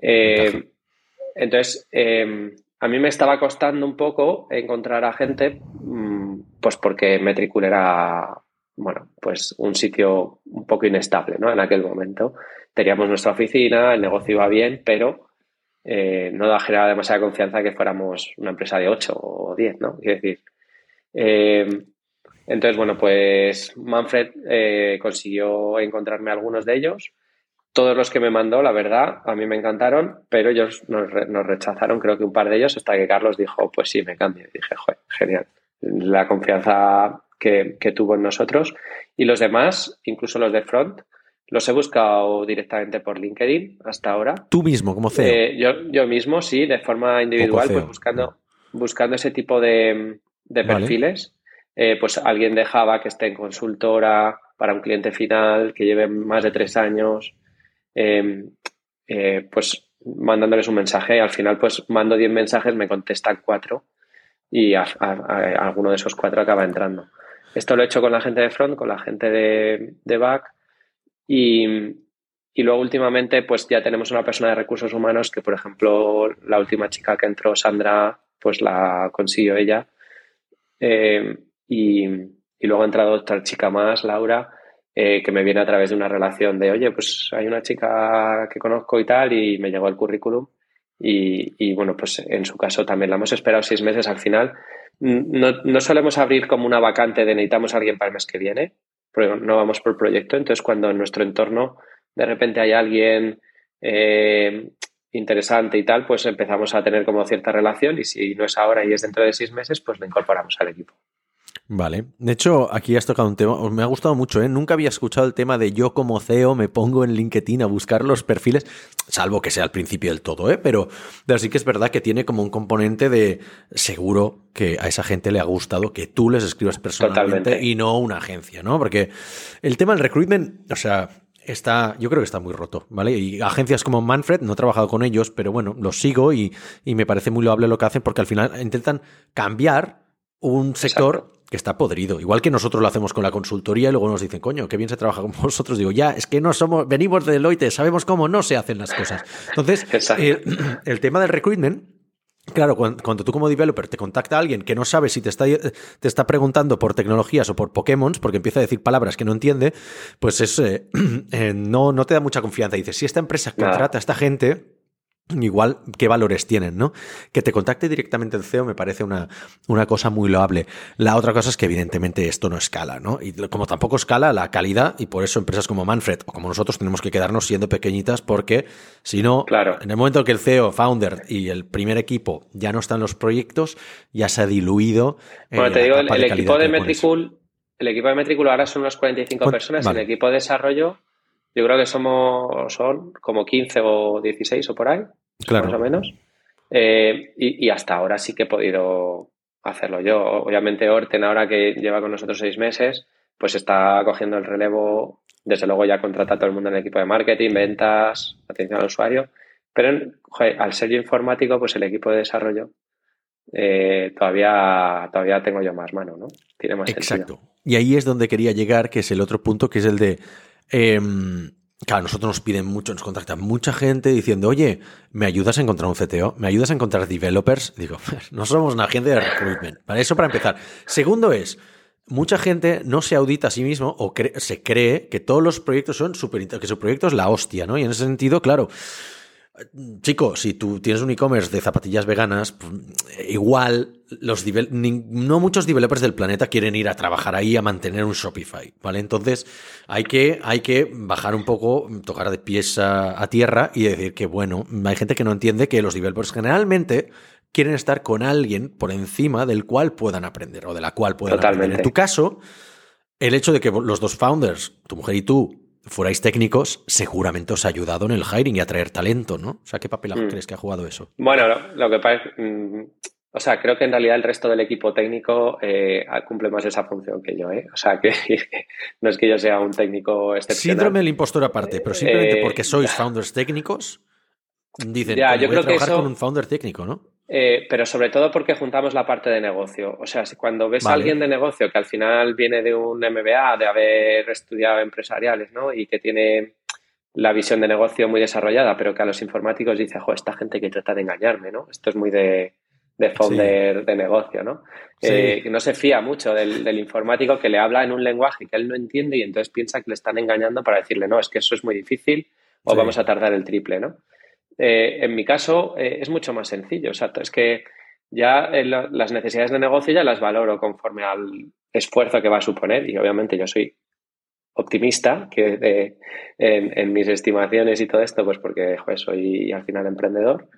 Eh, entonces, em, a mí me estaba costando un poco encontrar a gente, mm, pues porque Metricool era, bueno, pues un sitio un poco inestable, ¿no? En aquel momento. Teníamos nuestra oficina, el negocio iba bien, pero no da generaba demasiada confianza que fuéramos una empresa de 8 o 10, ¿no? Quiero decir, em, entonces, bueno, pues Manfred eh, consiguió encontrarme algunos de ellos. Todos los que me mandó, la verdad, a mí me encantaron, pero ellos nos, rechazaron, creo que un par de ellos, hasta que Carlos dijo, pues sí, me cambio. Y dije, joder, genial. La confianza que, tuvo en nosotros. Y los demás, incluso los de front, Los he buscado directamente por LinkedIn hasta ahora. ¿Tú mismo, como CEO? Eh, yo, yo mismo, sí, de forma individual, pues buscando, buscando ese tipo de, perfiles. Eh, pues alguien de Java que esté en consultora para un cliente final, que lleve más de tres años, em, eh, pues mandándoles un mensaje. Al final, pues mando diez mensajes, me contestan cuatro y alguno de esos cuatro acaba entrando. Esto lo he hecho con la gente de front, con la gente de, de back y, luego últimamente pues ya tenemos una persona de recursos humanos que, por ejemplo, la última chica que entró, Sandra, pues la consiguió ella. Eh, y, luego ha entrado otra chica más, Laura, eh, que me viene a través de una relación de, oye, pues hay una chica que conozco y tal, y me llegó el currículum. Y, bueno, pues en su caso también la hemos esperado seis meses al final. No, no solemos abrir como una vacante de necesitamos a alguien para el mes que viene, porque no vamos por proyecto. Entonces, cuando en nuestro entorno de repente hay alguien eh, interesante y tal, pues empezamos a tener como cierta relación y si no es ahora y es dentro de seis meses, pues lo incorporamos al equipo. Vale. De hecho, aquí has tocado un tema, me ha gustado mucho, ¿eh? Nunca había escuchado el tema de yo como CEO me pongo en LinkedIn a buscar los perfiles, salvo que sea al principio del todo, ¿eh? Pero, pero sí que es verdad que tiene como un componente de seguro que a esa gente le ha gustado que tú les escribas personalmente y no una agencia, ¿no? Porque el tema del recruitment, o sea, está, yo creo que está muy roto, ¿vale? Y agencias como Manfred, no he trabajado con ellos, pero bueno, los sigo y, y me parece muy loable lo que hacen porque al final intentan cambiar un sector que está podrido. Igual que nosotros lo hacemos con la consultoría y luego nos dicen, coño, qué bien se trabaja con (laughs) vosotros. Digo, ya, es que no somos, venimos de Deloitte, sabemos cómo no se hacen las cosas. Entonces, (laughs) (clears throat) el, tema del recruitment Claro, cuando, tú como developer te contacta a alguien que no sabe si te está, te está preguntando por tecnologías o por Pokémon, porque empieza a decir palabras que no entiende, pues es, eh, (clears throat) eh, no, no te da mucha confianza. Dices, si esta empresa contrata a esta gente, Igual, ¿qué valores tienen, no? Que te contacte directamente el CEO me parece una, una, cosa muy loable. La otra cosa es que, evidentemente, esto no escala, ¿no? Y como tampoco escala la calidad, y por eso empresas como Manfred o como nosotros tenemos que quedarnos siendo pequeñitas, porque si no, claro. en el momento que el CEO, founder y el primer equipo ya no están los proyectos, ya se ha diluido. Eh, bueno, te digo, el, equipo de Metricool, el equipo de Metricool ahora son unas 45 personas, el equipo de desarrollo yo creo que somos, son como 15 o 16 o por ahí, más o menos. Eh, y, hasta ahora sí que he podido hacerlo yo. Obviamente Orten, ahora que lleva con nosotros seis meses, pues está cogiendo el relevo. Desde luego ya contrata a todo el mundo en el equipo de marketing, ventas, atención al usuario. Pero al ser yo informático, pues el equipo de desarrollo eh, todavía, todavía tengo yo más mano, ¿no? Tiene más Exacto. Y ahí es donde quería llegar, que es el otro punto, que es el de Em, claro, nosotros nos piden mucho, nos contacta mucha gente diciendo, oye, ¿me ayudas a encontrar un CTO? ¿Me ayudas a encontrar developers? Digo, no somos una agencia de recruitment. Para eso, para empezar. Segundo es, mucha gente no se audita a sí mismo o se cree que todos los proyectos son súper, que su proyecto es la hostia, ¿no? Y en ese sentido, claro, Chico, si tú tienes un e-commerce de zapatillas veganas, pues, igual los no muchos developers del planeta quieren ir a trabajar ahí a mantener un Shopify, ¿vale? Entonces hay que, hay que bajar un poco, tocar de pies a, tierra y decir que, bueno, hay gente que no entiende que los developers generalmente quieren estar con alguien por encima del cual puedan aprender o de la cual puedan aprender. En tu caso, el hecho de que los dos founders, tu mujer y tú, fuerais técnicos, seguramente os ha ayudado en el hiring y a traer talento, ¿no? O sea, ¿qué papel mm. crees que ha jugado eso? Bueno, lo, que pasa mm, o sea, creo que en realidad el resto del equipo técnico eh, cumple más esa función que yo, ¿eh? O sea, que (laughs) no es que yo sea un técnico excepcional. Síndrome del impostor aparte, pero simplemente porque eh, sois (laughs) founders técnicos, dicen, ya, yo creo que trabajar con un founder técnico, ¿no? Eh, pero sobre todo porque juntamos la parte de negocio. O sea, si cuando ves a alguien de negocio que al final viene de un MBA, de haber estudiado empresariales, ¿no? Y que tiene la visión de negocio muy desarrollada, pero que a los informáticos dice, jo, esta gente que trata de engañarme, ¿no? Esto es muy de, de founder de negocio, ¿no? Eh, que no se fía mucho del, del, informático que le habla en un lenguaje que él no entiende y entonces piensa que le están engañando para decirle, no, es que eso es muy difícil o vamos a tardar el triple, ¿no? Eh, en mi caso eh, es mucho más sencillo. O sea, es que ya eh, las necesidades de negocio ya las valoro conforme al esfuerzo que va a suponer y obviamente yo soy optimista que en, mis estimaciones y todo esto, pues porque soy al final emprendedor.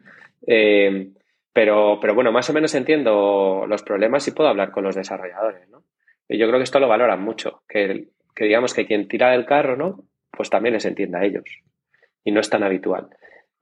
pero, pero bueno, más o menos entiendo los problemas y puedo hablar con los desarrolladores. ¿no? Y yo creo que esto lo valoran mucho, que, que digamos que quien tira del carro, ¿no? pues también les entienda a ellos. Y no es tan habitual.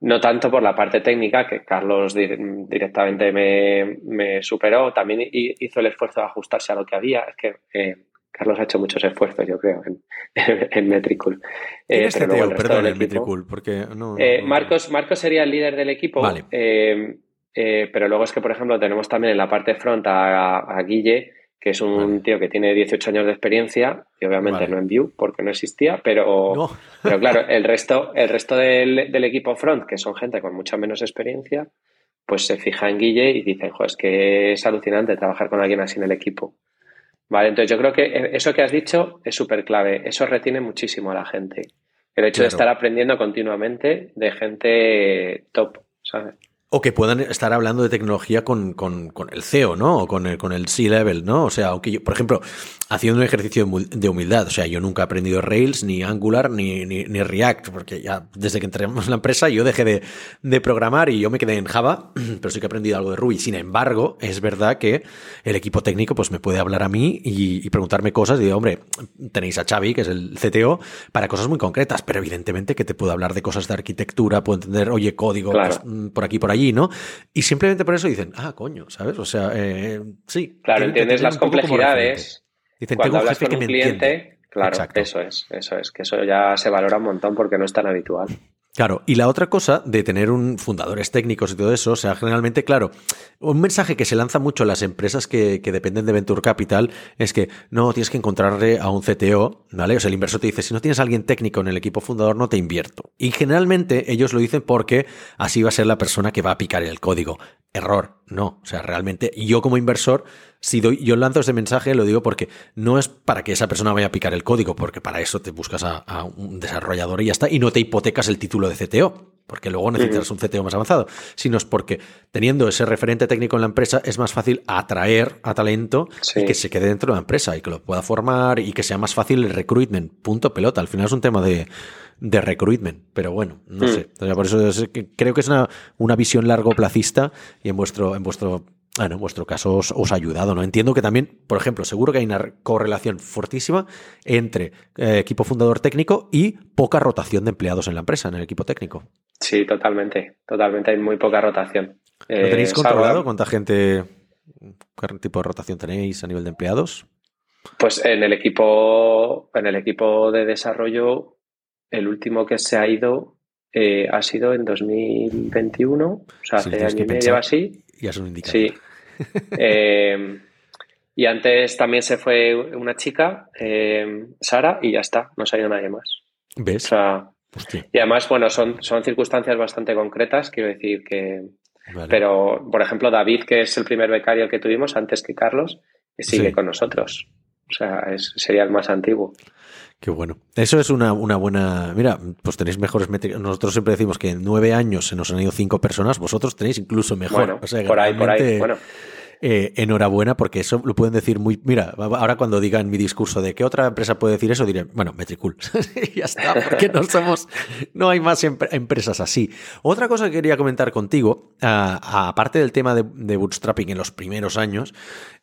No tanto por la parte técnica, que Carlos directamente me, superó, también hizo el esfuerzo de ajustarse a lo que había. Es que eh, Carlos ha hecho muchos esfuerzos, yo creo, en, (laughs) en Metricool. Eh, perdón, en Metricool, porque eh, Marcos, Marcos sería el líder del equipo, eh, pero luego es que, por ejemplo, tenemos también en la parte front a, Guille, que es un tío que tiene 18 años de experiencia, y obviamente no en Vue, porque no existía, pero, (laughs) pero claro, el resto, el resto del, del, equipo front, que son gente con mucha menos experiencia, pues se fija en Guille y dicen, joder, es que es alucinante trabajar con alguien así en el equipo. Vale, entonces yo creo que eso que has dicho es súper clave. Eso retiene muchísimo a la gente. El hecho de estar aprendiendo continuamente de gente top, ¿sabes? O que puedan estar hablando de tecnología con, con, con el CEO, ¿no? O con el, con el C-Level, ¿no? O sea, aunque yo, por ejemplo, haciendo un ejercicio de humildad, o sea, yo nunca he aprendido Rails, ni Angular, ni, ni, ni React, porque ya desde que entramos en la empresa yo dejé de, de, programar y yo me quedé en Java, (clears throat) pero sí que he aprendido algo de Ruby. Sin embargo, es verdad que el equipo técnico pues me puede hablar a mí y, y preguntarme cosas y digo, hombre, tenéis a Xavi, que es el CTO, para cosas muy concretas, pero evidentemente que te puedo hablar de cosas de arquitectura, puedo entender, oye, código, pues, mm, por aquí, por allí, ¿no? Y simplemente por eso dicen, ah, coño, ¿sabes? O sea, eh, sí. Claro, entiendes las complejidades. Dicen, Cuando hablas con un cliente, claro, eso es, eso es, que eso ya se valora un montón porque no es tan habitual. Claro, y la otra cosa de tener un fundadores técnicos y todo eso, o sea, generalmente, claro, un mensaje que se lanza mucho a las empresas que, que, dependen de Venture Capital es que no tienes que encontrarle a un CTO, ¿vale? O sea, el inversor te dice, si no tienes a alguien técnico en el equipo fundador, no te invierto. Y generalmente ellos lo dicen porque así va a ser la persona que va a picar el código. Error, no. O sea, realmente yo como inversor si doy, yo lanzo ese mensaje, lo digo porque no es para que esa persona vaya a picar el código, porque para eso te buscas a, un desarrollador y ya está, y no te hipotecas el título de CTO, porque luego necesitas un CTO más avanzado, sino es porque teniendo ese referente técnico en la empresa es más fácil atraer a talento y que se quede dentro de la empresa y que lo pueda formar y que sea más fácil el recruitment. Punto pelota. Al final es un tema de, de recruitment, pero bueno, no mm. sé. Por eso creo que es una, una visión largo placista y en vuestro, en vuestro bueno, en vuestro caso os, ha ayudado, ¿no? Entiendo que también, por ejemplo, seguro que hay una correlación fortísima entre eh, equipo fundador técnico y poca rotación de empleados en la empresa, en el equipo técnico. Sí, totalmente, totalmente, hay muy poca rotación. ¿Lo tenéis eh, controlado? ¿Cuánta gente, qué tipo de rotación tenéis a nivel de empleados? Pues en el equipo, en el equipo de desarrollo, el último que se ha ido eh, ha sido en 2021, o sea, hace año y medio así. Ya es un. Sí, (laughs) eh, y antes también se fue una chica, eh, Sara, y ya está, no se ha ido nadie más. ¿Ves? y además, bueno, son, son circunstancias bastante concretas, quiero decir que... Pero, por ejemplo, David, que es el primer becario que tuvimos antes que Carlos, sigue con nosotros. O sea, sería el más antiguo. Qué bueno. Eso es una, una, buena. Mira, pues tenéis mejores métricas. Nosotros siempre decimos que en nueve años se nos han ido cinco personas, vosotros tenéis incluso mejor. por ahí, por ahí. Bueno. Eh, enhorabuena, porque eso lo pueden decir muy. Mira, ahora cuando digan mi discurso de qué otra empresa puede decir eso, diré, bueno, Metricool. (laughs) ya está, porque no somos. No hay más empresas así. Otra cosa que quería comentar contigo, aparte del tema de, bootstrapping en los primeros años,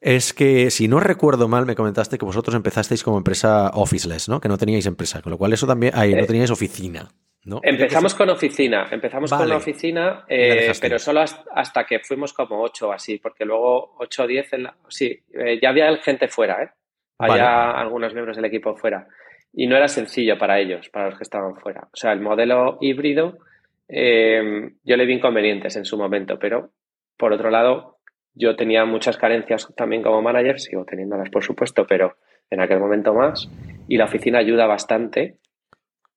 es que si no recuerdo mal, me comentaste que vosotros empezasteis como empresa officeless, ¿no? Que no teníais empresa, con lo cual eso también. Ahí, no eh, teníais oficina. Empezamos con oficina, empezamos con la oficina, eh, pero solo hasta que fuimos como 8 así, porque luego 8 o 10, en la, sí, eh, ya había gente fuera, ¿eh? Había algunos miembros del equipo fuera. Y no era sencillo para ellos, para los que estaban fuera. O sea, el modelo híbrido, eh, yo le vi inconvenientes en su momento, pero por otro lado, yo tenía muchas carencias también como manager, sigo teniéndolas por supuesto, pero en aquel momento más. Y la oficina ayuda bastante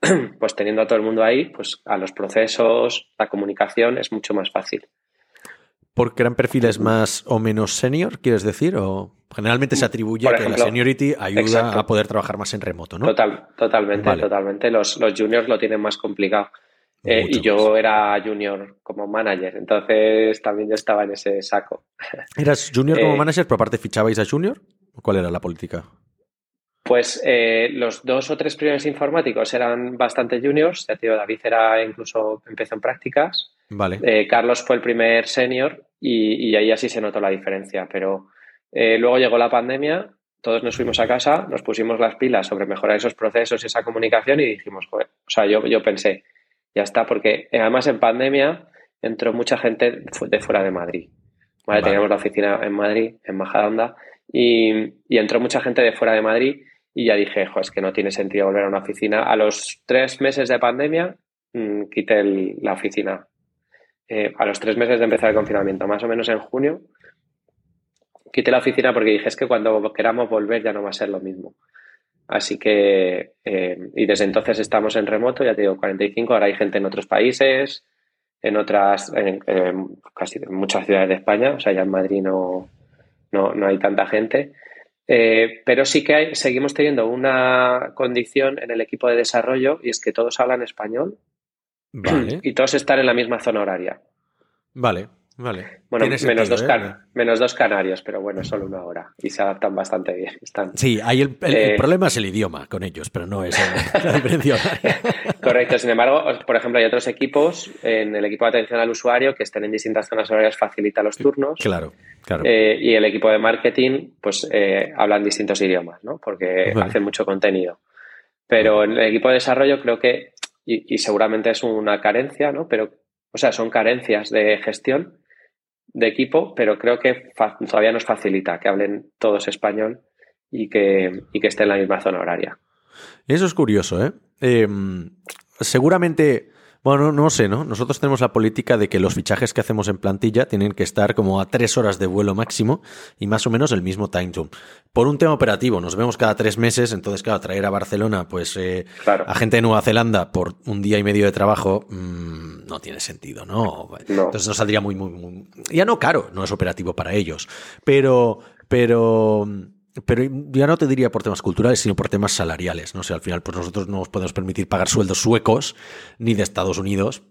(clears throat) pues teniendo a todo el mundo ahí, pues a los procesos, la comunicación es mucho más fácil. ¿Porque eran perfiles más o menos senior, quieres decir? ¿O generalmente se atribuye a que la seniority ayuda a poder trabajar más en remoto, ¿no? Total, totalmente, totalmente. Los, los, juniors lo tienen más complicado. Eh, y yo era junior como manager, entonces también yo estaba en ese saco. ¿Eras junior como (laughs) eh, manager, pero aparte fichabais a junior? ¿Cuál era la política? Pues eh, los dos o tres primeros informáticos eran bastante juniors. Ya tío, David era incluso empezó en prácticas. Vale. Eh, Carlos fue el primer senior y, ahí así se notó la diferencia. Pero eh, luego llegó la pandemia, todos nos fuimos a casa, nos pusimos las pilas sobre mejorar esos procesos y esa comunicación y dijimos, o sea, yo, yo pensé, ya está, porque además en pandemia entró mucha gente de fuera de Madrid. ¿vale? Teníamos la oficina en Madrid, en Majadahonda, y, y entró mucha gente de fuera de Madrid y ya dije, es que no tiene sentido volver a una oficina. A los tres meses de pandemia mmm, quité la oficina. Eh, a los tres meses de empezar el confinamiento, más o menos en junio, quité la oficina porque dije, es que cuando queramos volver ya no va a ser lo mismo. Así que, eh, y desde entonces estamos en remoto, ya te digo, 45, ahora hay gente en otros países, en otras, en casi en muchas ciudades de España, o sea, ya en Madrid no, no, no hay tanta gente. Eh, pero sí que hay, seguimos teniendo una condición en el equipo de desarrollo y es que todos hablan español Vale. (clears throat) y todos están en la misma zona horaria. Vale, vale. Bueno, Tiene menos, sentido, dos ¿eh? menos dos canarios, pero bueno, solo una hora y se adaptan bastante bien. Están... Sí, hay el, el- el Eh, problema es el idioma con ellos, pero no es el- (laughs) la diferencia. (laughs) Correcto, sin embargo, por ejemplo, hay otros equipos en el equipo de atención al usuario que estén en distintas zonas horarias facilita los turnos. Claro, claro. Eh, y el equipo de marketing, pues eh, hablan distintos idiomas, ¿no? Porque Vale. hacen mucho contenido. Pero en el equipo de desarrollo creo que, y, y seguramente es una carencia, ¿no? Pero, o sea, son carencias de gestión de equipo, pero creo que todavía nos facilita que hablen todos español y que, y que estén en la misma zona horaria. Eso es curioso, ¿eh? Eh, seguramente, bueno, no sé, ¿no? Nosotros tenemos la política de que los fichajes que hacemos en plantilla tienen que estar como a tres horas de vuelo máximo y más o menos el mismo time zone. Por un tema operativo, nos vemos cada tres meses, entonces, claro, traer a Barcelona, pues, eh, Claro. a gente de Nueva Zelanda por un día y medio de trabajo, mm, no tiene sentido, ¿no? No. Entonces nos saldría muy, muy, muy, ya no caro, no es operativo para ellos, pero, pero, pero ya no te diría por temas culturales, sino por temas salariales, no sé, al final, pues nosotros no nos podemos permitir pagar sueldos suecos ni de Estados Unidos,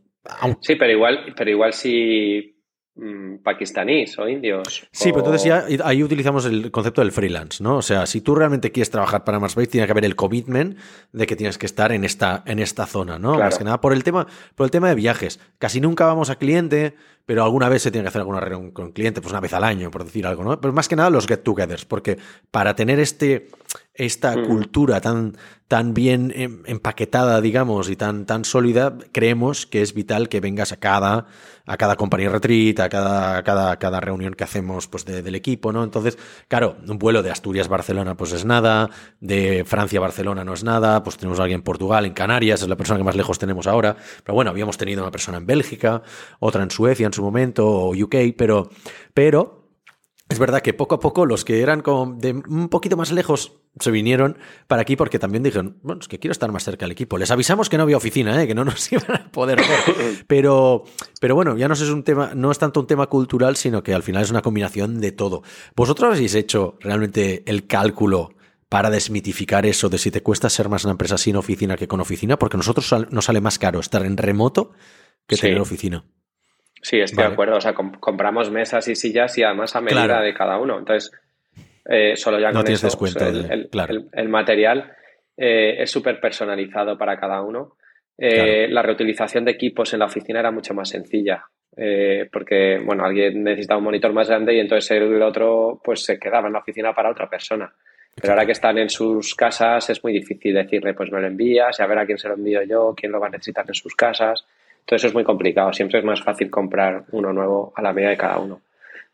Sí, pero igual, pero igual si mm, pakistaníes o indios. Sí, pero entonces ya ahí utilizamos el concepto del freelance, ¿no? O sea, si tú realmente quieres trabajar para Marsbase, tiene que haber el commitment de que tienes que estar en esta, en esta zona, ¿no? Claro. Más que nada por el tema, por el tema de viajes. Casi nunca vamos a cliente, pero alguna vez se tiene que hacer alguna reunión con cliente, pues una vez al año, por decir algo, ¿no? Pero más que nada los get-togethers, porque para tener este, esta Mm. cultura tan, tan bien em- empaquetada, digamos, y tan, tan sólida, creemos que es vital que vengas a cada, a cada compañía retreat, a cada, a cada, cada reunión que hacemos pues, de- del equipo, ¿no? Entonces, claro, un vuelo de Asturias-Barcelona pues es nada, de Francia-Barcelona no es nada, pues tenemos a alguien en Portugal, en Canarias, es la persona que más lejos tenemos ahora, pero bueno, habíamos tenido una persona en Bélgica, otra en Suecia en su momento, o UK, pero, pero es verdad que poco a poco los que eran como de un poquito más lejos se vinieron para aquí porque también dijeron, bueno, es que quiero estar más cerca del equipo. Les avisamos que no había oficina, ¿eh? que no nos (laughs) iban a poder ver. Pero, pero bueno, ya no es un tema, no es tanto un tema cultural, sino que al final es una combinación de todo. ¿Vosotros habéis hecho realmente el cálculo para desmitificar eso de si te cuesta ser más una empresa sin oficina que con oficina? Porque a nosotros nos sale más caro estar en remoto que Sí. tener oficina. Sí, estoy Vale. de acuerdo. O sea, com- compramos mesas y sillas y además a medida Claro. de cada uno. Entonces, eh, solo ya No con tienes eso, descuento o sea, el, de- el- claro. el- el material eh, es súper personalizado para cada uno. Eh, La reutilización de equipos en la oficina era mucho más sencilla. eh, porque, bueno, alguien necesitaba un monitor más grande y entonces el otro pues se quedaba en la oficina para otra persona. Pero ahora que están en sus casas es muy difícil decirle, pues me lo envías y a ver a quién se lo envío yo, quién lo va a necesitar en sus casas. Todo eso es muy complicado. Siempre es más fácil comprar uno nuevo a la medida de cada uno.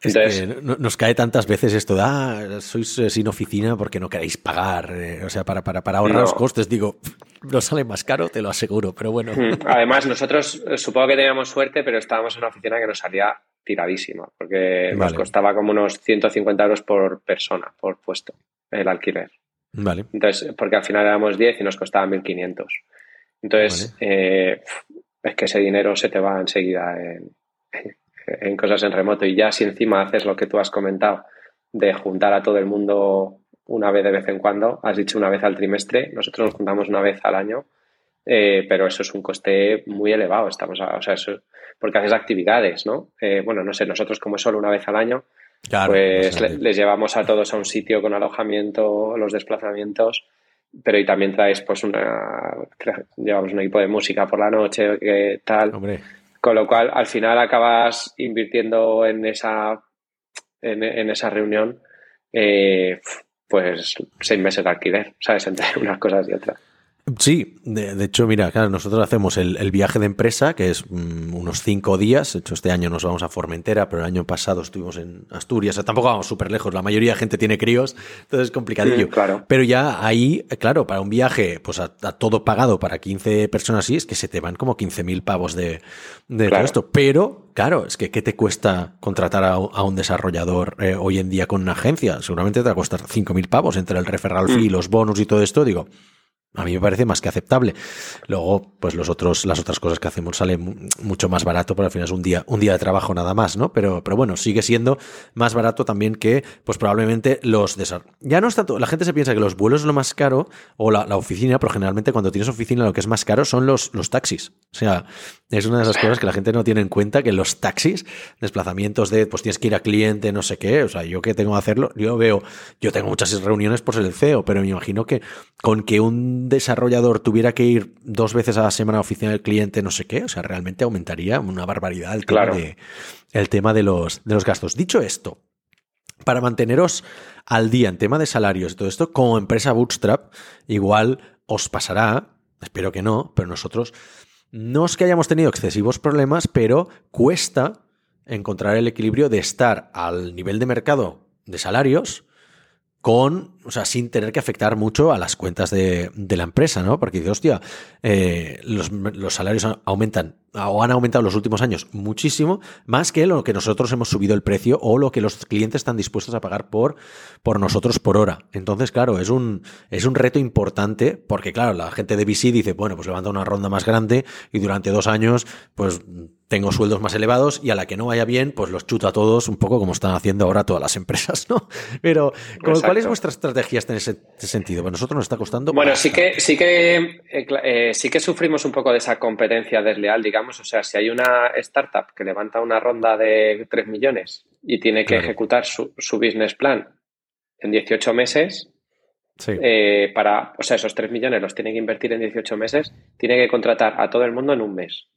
Es Entonces, que nos cae tantas veces esto de, ah, sois eh, sin oficina porque no queréis pagar, eh, o sea, para, para, para ahorrar No. los costes, digo, no sale más caro, te lo aseguro, pero bueno. Mm, Además, nosotros eh, supongo que teníamos suerte, pero estábamos en una oficina que nos salía tiradísima, porque nos costaba como unos 150 euros por persona, por puesto, el alquiler. Vale, Entonces, porque al final éramos 10 y nos costaba 1.500. Entonces, eh, es que ese dinero se te va enseguida en, en cosas en remoto. Y ya si encima haces lo que tú has comentado, de juntar a todo el mundo una vez de vez en cuando, has dicho una vez al trimestre, nosotros nos juntamos una vez al año, eh, pero eso es un coste muy elevado. Estamos a- o sea, eso, porque haces actividades, ¿no? Eh, bueno, no sé, nosotros como es solo una vez al año, claro. pues le- les llevamos a todos a un sitio con alojamiento, los desplazamientos, pero y también traes pues una llevamos un equipo de música por la noche, que tal, hombre, con lo cual al final acabas invirtiendo en esa en, en esa reunión eh, pues seis meses de alquiler, ¿sabes? Entre unas cosas y otras. Sí, de, hecho, mira, claro, nosotros hacemos el, viaje de empresa, que es mm, unos cinco días. De hecho, este año nos vamos a Formentera, pero el año pasado estuvimos en Asturias. O sea, tampoco vamos súper lejos. La mayoría de gente tiene críos, entonces es complicadillo. claro. Pero ya ahí, claro, para un viaje, pues a, todo pagado para 15 personas así, es que se te van como 15.000 pavos de, todo esto. Pero, claro, es que ¿qué te cuesta contratar a, un desarrollador eh, hoy en día con una agencia? Seguramente te va a costar 5.000 pavos entre el referral fee, mm. los bonus y todo esto. Digo, a mí me parece más que aceptable. Luego, pues los otros, las otras cosas que hacemos salen mucho más barato, pero al final es un día, un día de trabajo nada más, ¿no? Pero, pero bueno, sigue siendo más barato también que, pues probablemente los Ya no es tanto, la gente se piensa que los vuelos es lo más caro, o la, oficina, pero generalmente cuando tienes oficina lo que es más caro son los, los taxis. O sea, es una de esas cosas que la gente no tiene en cuenta, que los taxis, desplazamientos de, pues tienes que ir a cliente, no sé qué, o sea, yo que tengo que hacerlo, yo veo, yo tengo muchas reuniones por ser el CEO, pero me imagino que con que un desarrollador tuviera que ir dos veces a la semana a oficina del cliente, no sé qué, o sea, realmente aumentaría una barbaridad el tema, de, el tema de, los, de los gastos. Dicho esto, para manteneros al día en tema de salarios y todo esto, como empresa Bootstrap, igual os pasará, espero que no, pero nosotros no es que hayamos tenido excesivos problemas, pero cuesta encontrar el equilibrio de estar al nivel de mercado de salarios con, o sea, sin tener que afectar mucho a las cuentas de, de la empresa, ¿no? Porque dice, hostia, eh, los, los, salarios aumentan o han aumentado en los últimos años muchísimo, más que lo que nosotros hemos subido el precio o lo que los clientes están dispuestos a pagar por, por nosotros por hora. Entonces, claro, es un, es un reto importante porque, claro, la gente de VC dice, bueno, pues levanta una ronda más grande y durante dos años, pues tengo sueldos más elevados y a la que no vaya bien, pues los chuto a todos, un poco como están haciendo ahora todas las (laughs) empresas, ¿no? Pero, ¿cuál es vuestra estrategia en ese sentido? Bueno, nosotros nos está costando. Bueno, sí que, sí que, eh, eh, sí que sufrimos un poco de esa competencia desleal, digamos. O sea, si hay una startup que levanta una ronda de 3 millones y tiene que ejecutar su, business plan en 18 meses, eh, para, o sea, esos 3 millones los tiene que invertir en 18 meses, tiene que contratar a todo el mundo en un mes.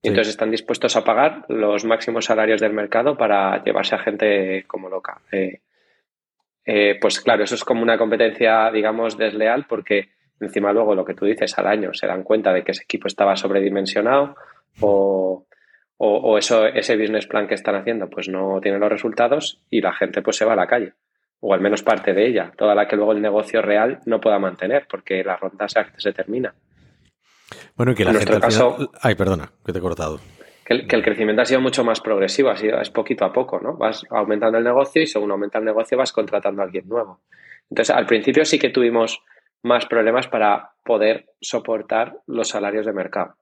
Y entonces están dispuestos a pagar los máximos salarios del mercado para llevarse a gente como loca. Eh, eh, pues claro, eso es como una competencia, digamos, desleal porque encima luego lo que tú dices al año se dan cuenta de que ese equipo estaba sobredimensionado o, o, eso, ese business plan que están haciendo pues no tiene los resultados y la gente pues se va a la calle o al menos parte de ella, toda la que luego el negocio real no pueda mantener porque la ronda se, se termina. Bueno, y que la en gente. Caso, Ay, perdona, que te he cortado. Que el, crecimiento ha sido mucho más progresivo, ha sido, es poquito a poco, ¿no? Vas aumentando el negocio y según aumenta el negocio vas contratando a alguien nuevo. Entonces, al principio sí que tuvimos más problemas para poder soportar los salarios de mercado.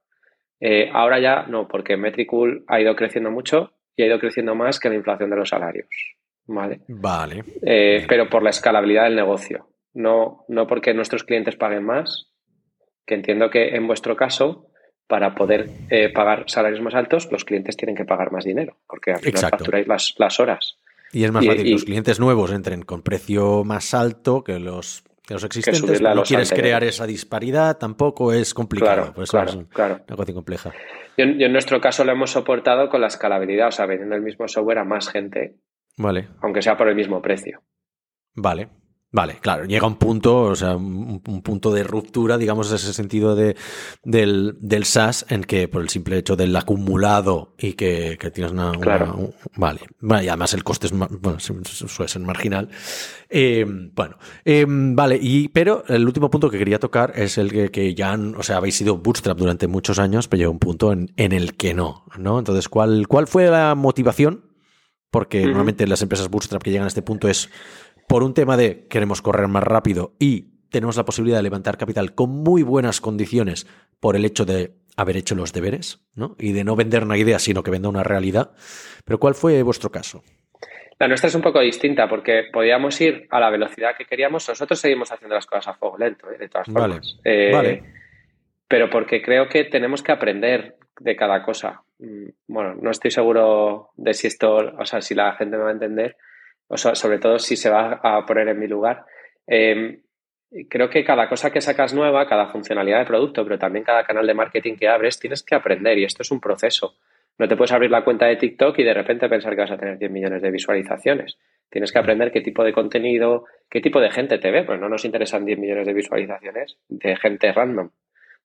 Eh, ahora ya no, porque Metricool ha ido creciendo mucho y ha ido creciendo más que la inflación de los salarios. Vale. Vale. Eh, pero por la escalabilidad del negocio. No, no porque nuestros clientes paguen más, que entiendo que en vuestro caso, para poder eh, pagar salarios más altos, los clientes tienen que pagar más dinero, porque al final facturáis las, las, horas. Y es más fácil que los clientes nuevos entren con precio más alto que los, que los existentes. no quieres crear esa disparidad, tampoco es complicado. Claro, claro, es claro. una cosa compleja. Yo, en nuestro caso lo hemos soportado con la escalabilidad, o sea, vendiendo el mismo software a más gente. Vale. Aunque sea por el mismo precio. Vale. Vale, claro, llega un punto, o sea, un, punto de ruptura, digamos, en ese sentido de, del, del, SaaS, en que por el simple hecho del acumulado y que, tienes una, claro. vale. y además el coste es, bueno, suele ser marginal. Eh, bueno, eh, vale, y, pero el último punto que quería tocar es el que, que ya, o sea, habéis sido bootstrap durante muchos años, pero llega un punto en, en el que no, ¿no? Entonces, ¿cuál, cuál fue la motivación? Porque normalmente las empresas bootstrap que llegan a este punto es por un tema de queremos correr más rápido y tenemos la posibilidad de levantar capital con muy buenas condiciones por el hecho de haber hecho los deberes, ¿no? Y de no vender una idea, sino que venda una realidad. Pero ¿cuál fue vuestro caso? La nuestra es un poco distinta porque podíamos ir a la velocidad que queríamos. Nosotros seguimos haciendo las cosas a fuego lento, ¿eh? de todas formas. Eh, vale. Pero porque creo que tenemos que aprender de cada cosa. Mm, bueno, no estoy seguro de si esto, o sea, si la gente me va a entender, o sea, sobre todo si se va a poner en mi lugar. Em, creo que cada cosa que sacas nueva, cada funcionalidad de producto, pero también cada canal de marketing que abres, tienes que aprender y esto es un proceso. No te puedes abrir la cuenta de TikTok y de repente pensar que vas a tener 10 millones de visualizaciones. Tienes que aprender qué tipo de contenido, qué tipo de gente te ve, pues no nos interesan 10 millones de visualizaciones de gente random,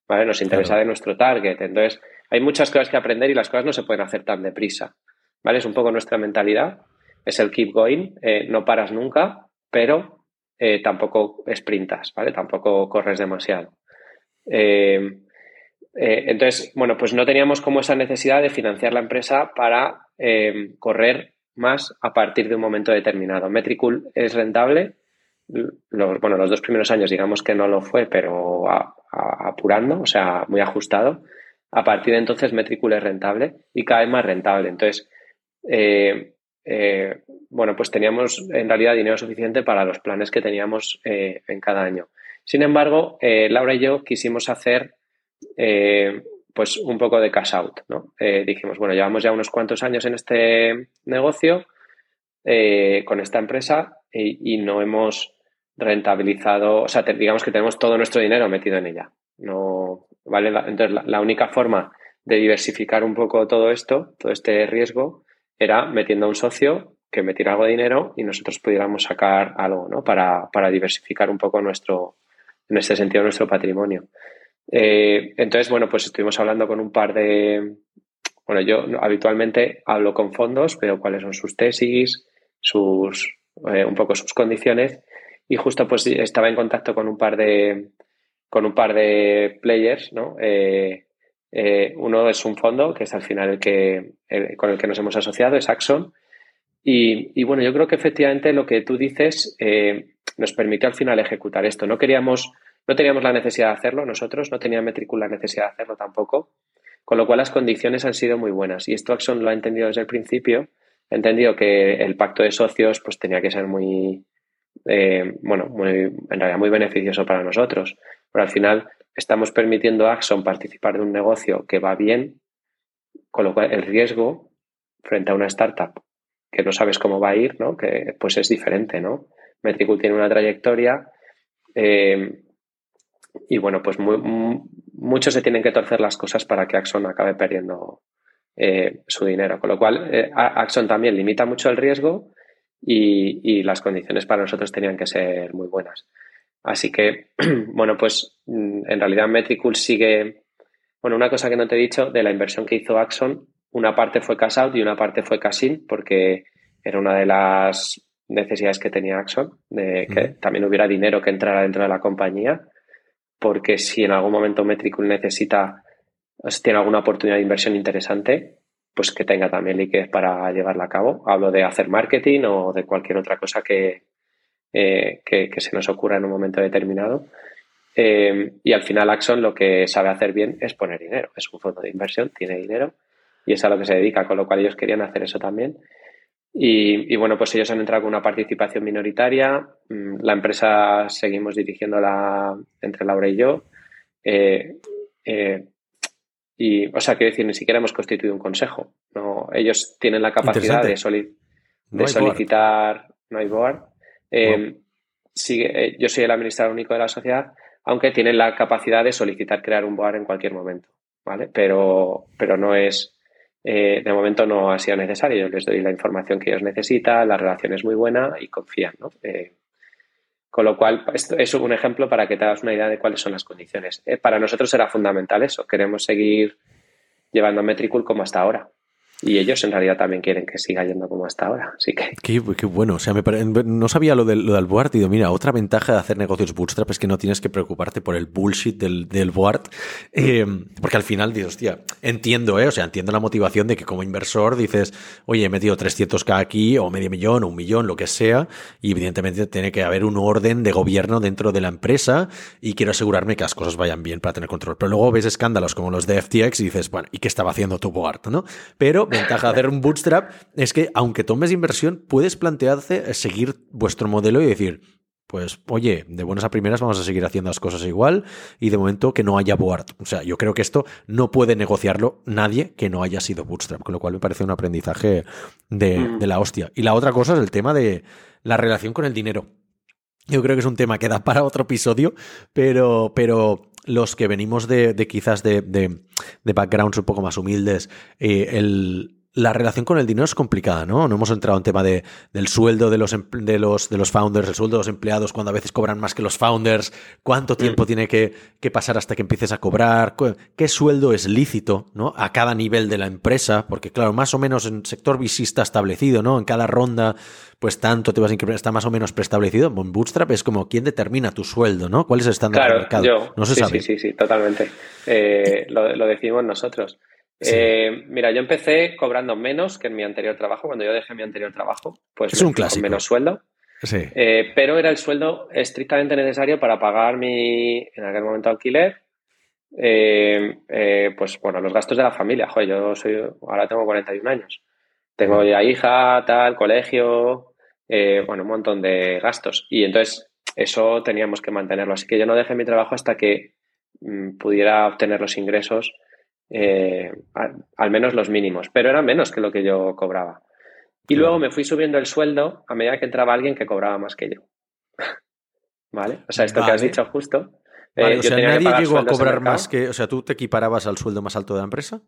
¿vale? Nos interesa de nuestro target. Entonces, hay muchas cosas que aprender y las cosas no se pueden hacer tan deprisa, ¿vale? Es un poco nuestra mentalidad, es el keep going, eh, no paras nunca, pero eh, tampoco sprintas, ¿vale? Tampoco corres demasiado. Eh, entonces, bueno, pues no teníamos como esa necesidad de financiar la empresa para correr más a partir de un momento determinado. Metricool es rentable. bueno, los dos primeros años digamos que no lo fue, pero apurando, o sea, muy ajustado. A partir de entonces Metricool es rentable y cada vez más rentable. Entonces, eh, bueno, pues teníamos en realidad dinero suficiente para los planes que teníamos eh, en cada año. Sin embargo, Laura y yo quisimos hacer pues un poco de cash out, ¿no? Eh, dijimos, bueno, llevamos ya unos cuantos años en este negocio eh, con esta empresa y, no hemos rentabilizado, o sea, digamos que tenemos todo nuestro dinero metido en ella. No, ¿vale? entonces, la, única forma de diversificar un poco todo esto, todo este riesgo, era metiendo a un socio que metiera algo de dinero y nosotros pudiéramos sacar algo, ¿no? Para, para diversificar un poco nuestro, en este sentido, nuestro patrimonio. Eh, entonces, bueno, pues estuvimos hablando con un par de, bueno, yo habitualmente hablo con fondos, veo cuáles son sus tesis, sus, eh, un poco sus condiciones y justo pues estaba en contacto con un par de, con un par de players, ¿no? Eh, uno es un fondo, que es al final el que, con el que nos hemos asociado, es Axon. Y, y, bueno, yo creo que efectivamente lo que tú dices nos permitió al final ejecutar esto. No queríamos no teníamos la necesidad de hacerlo nosotros, no tenía Metricool la necesidad de hacerlo tampoco, con lo cual las condiciones han sido muy buenas. Y esto Axon lo ha entendido desde el principio, ha entendido que el pacto de socios pues tenía que ser muy, eh, bueno, muy, en realidad muy beneficioso para nosotros. Pero al final estamos permitiendo a Axon participar de un negocio que va bien, con lo cual el riesgo frente a una startup que no sabes cómo va a ir, ¿no? Que pues es diferente, ¿no? Metricool tiene una trayectoria, eh, y bueno, pues muy, mucho se tienen que torcer las cosas para que Axon acabe perdiendo eh, su dinero. Con lo cual, eh, Axon también limita mucho el riesgo y, las condiciones para nosotros tenían que ser muy buenas. Así que, (clears throat) bueno, pues mm, en realidad Metricool sigue. Bueno, una cosa que no te he dicho de la inversión que hizo Axon, una parte fue cash out y una parte fue cash in, porque era una de las necesidades que tenía Axon, de que también hubiera dinero que entrara dentro de la compañía porque si en algún momento Metricool necesita, tiene alguna oportunidad de inversión interesante, pues que tenga también liquidez para llevarla a cabo. Hablo de hacer marketing o de cualquier otra cosa que, eh, que, se nos ocurra en un momento determinado. Eh, y al final Axon lo que sabe hacer bien es poner dinero. Es un fondo de inversión, tiene dinero y es a lo que se dedica, con lo cual ellos querían hacer eso también. Y, bueno, pues ellos han entrado con una participación minoritaria. Mm, la empresa seguimos dirigiéndola entre Laura y yo. Eh, eh, y, o sea, quiero decir, ni siquiera hemos constituido un consejo. No, ellos tienen la capacidad de, de solicitar. No hay board. Eh, sigue, yo soy el administrador único de la sociedad, aunque tienen la capacidad de solicitar crear un board en cualquier momento. ¿Vale? Pero, pero no es eh, de momento no ha sido necesario. Yo les doy la información que ellos necesitan, la relación es muy buena y confían. ¿no? Eh, con lo cual, esto es un ejemplo para que te hagas una idea de cuáles son las condiciones. Eh, para nosotros era fundamental eso. Queremos seguir llevando a Metricool como hasta ahora y ellos en realidad también quieren que siga yendo como hasta ahora. Así que. Qué, bueno. O sea, me no sabía lo del, lo del board. Digo, mira, otra ventaja de hacer negocios bootstrap es que no tienes que preocuparte por el bullshit del, del board. Eh, porque al final dices, hostia, entiendo, ¿eh? O sea, entiendo la motivación de que como inversor dices, oye, he metido 300k aquí, o medio millón, o un millón, lo que sea. Y evidentemente tiene que haber un orden de gobierno dentro de la empresa. Y quiero asegurarme que las cosas vayan bien para tener control. Pero luego ves escándalos como los de FTX y dices, bueno, ¿y qué estaba haciendo tu board, no? Pero ventaja de hacer un bootstrap es que aunque tomes inversión, puedes plantearte seguir vuestro modelo y decir, pues oye, de buenas a primeras vamos a seguir haciendo las cosas igual y de momento que no haya board. O sea, yo creo que esto no puede negociarlo nadie que no haya sido bootstrap, con lo cual me parece un aprendizaje de, mm. de la hostia. Y la otra cosa es el tema de la relación con el dinero. Yo creo que es un tema que da para otro episodio, pero, pero los que venimos de, quizás de, de, backgrounds un poco más humildes, eh, el, la relación con el dinero es complicada, ¿no? No hemos entrado en tema de, del sueldo de los, de, los, de los founders, el sueldo de los empleados, cuando a veces cobran más que los founders, cuánto tiempo mm. tiene que, pasar hasta que empieces a cobrar, qué sueldo es lícito, ¿no? A cada nivel de la empresa, porque claro, más o menos en sector está establecido, ¿no? En cada ronda, pues tanto te vas a incrementar, está más o menos preestablecido. En Bootstrap es como quién determina tu sueldo, ¿no? ¿Cuál es el estándar del mercado? Yo. No se sabe. Sí, sí, sí, totalmente. Eh, lo, lo decimos nosotros. Eh, mira, yo empecé cobrando menos que en mi anterior trabajo. Cuando yo dejé mi anterior trabajo, pues es un con menos sueldo. Sí. Eh, pero era el sueldo estrictamente necesario para pagar mi, en aquel momento, alquiler. Eh, pues bueno, los gastos de la familia. Joder, yo soy, ahora tengo 41 años. Tengo ya hija, tal, colegio, bueno, un montón de gastos. Y entonces eso teníamos que mantenerlo. Así que yo no dejé mi trabajo hasta que mm, pudiera obtener los ingresos eh, al, menos los mínimos, pero era menos que lo que yo cobraba. Y luego me fui subiendo el sueldo a medida que entraba alguien que cobraba más que yo. (laughs) ¿Vale? O sea, esto que has dicho justo. Eh, o sea, nadie llegó a cobrar más que. O sea, ¿tú te equiparabas al sueldo más alto de la empresa?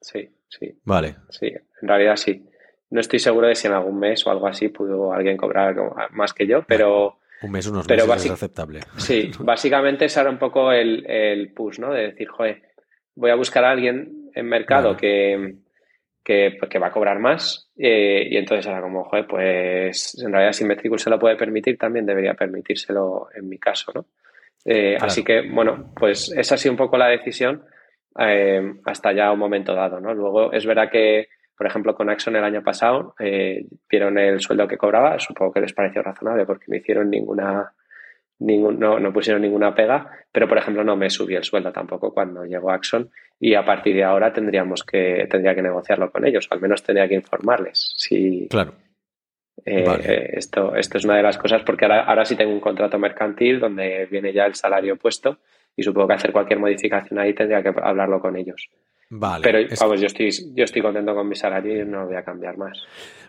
Sí, sí. Vale. Sí, en realidad sí. No estoy seguro de si en algún mes o algo así pudo alguien cobrar más que yo, pero. Un mes, unos meses es aceptable. Sí, (laughs) básicamente ese era un poco el, el push, ¿no? De decir, joder, voy a buscar a alguien en mercado que, que, pues, que, va a cobrar más eh, y entonces era como, joder, pues en realidad si Metricool se lo puede permitir, también debería permitírselo en mi caso, ¿no? Eh, así que, bueno, pues esa ha sido un poco la decisión eh, hasta ya un momento dado, ¿no? Luego es verdad que, por ejemplo, con Axon el año pasado vieron el sueldo que cobraba, supongo que les pareció razonable porque no hicieron ninguna no, no, pusieron ninguna pega, pero por ejemplo no me subí el sueldo tampoco cuando llegó Axon y a partir de ahora tendríamos que, tendría que negociarlo con ellos, al menos tendría que informarles. Si, claro. Eh, eh, esto, esto es una de las cosas porque ahora, ahora sí tengo un contrato mercantil donde viene ya el salario puesto y supongo que hacer cualquier modificación ahí tendría que hablarlo con ellos. Vale. Pero vamos, yo estoy, yo estoy contento con mi salario y no voy a cambiar más.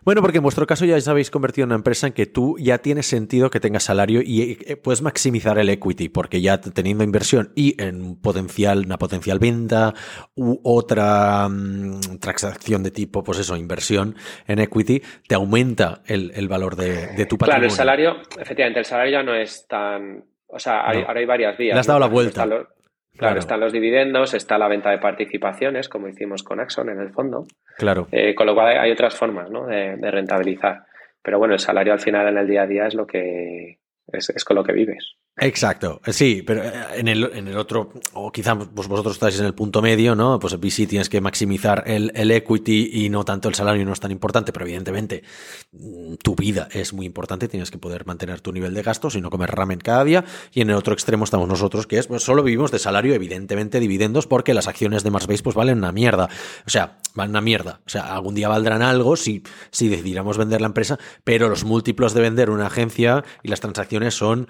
Bueno, porque en vuestro caso ya os habéis convertido en una empresa en que tú ya tienes sentido que tengas salario y eh, puedes maximizar el equity, porque ya teniendo inversión y en potencial, una potencial venta u otra mm, transacción de tipo, pues eso, inversión en equity, te aumenta el, valor de, tu patrimonio. Claro, el salario, efectivamente, el salario ya no es tan. O sea, ahora hay varias vías. Le has dado la vuelta. Claro, están los dividendos, está la venta de participaciones, como hicimos con Axon en el fondo. Claro. Eh, con lo cual hay otras formas ¿no? de, rentabilizar. Pero bueno, el salario al final en el día a día es lo que es con lo que vives. Exacto, sí, pero eh, en el, en el otro, o quizá vosotros estáis en el punto medio, ¿no? Pues VC tienes que maximizar el, el, equity y no tanto el salario no es tan importante, pero evidentemente mm, tu vida es muy importante, tienes que poder mantener tu nivel de gastos y no comer ramen cada día. Y en el otro extremo estamos nosotros, que es, pues solo vivimos de salario, evidentemente dividendos, porque las acciones de Marsbase pues valen una mierda. O sea, van una mierda. O sea, algún día valdrán algo si, si decidiéramos vender la empresa, pero los múltiplos de vender una agencia y las transacciones son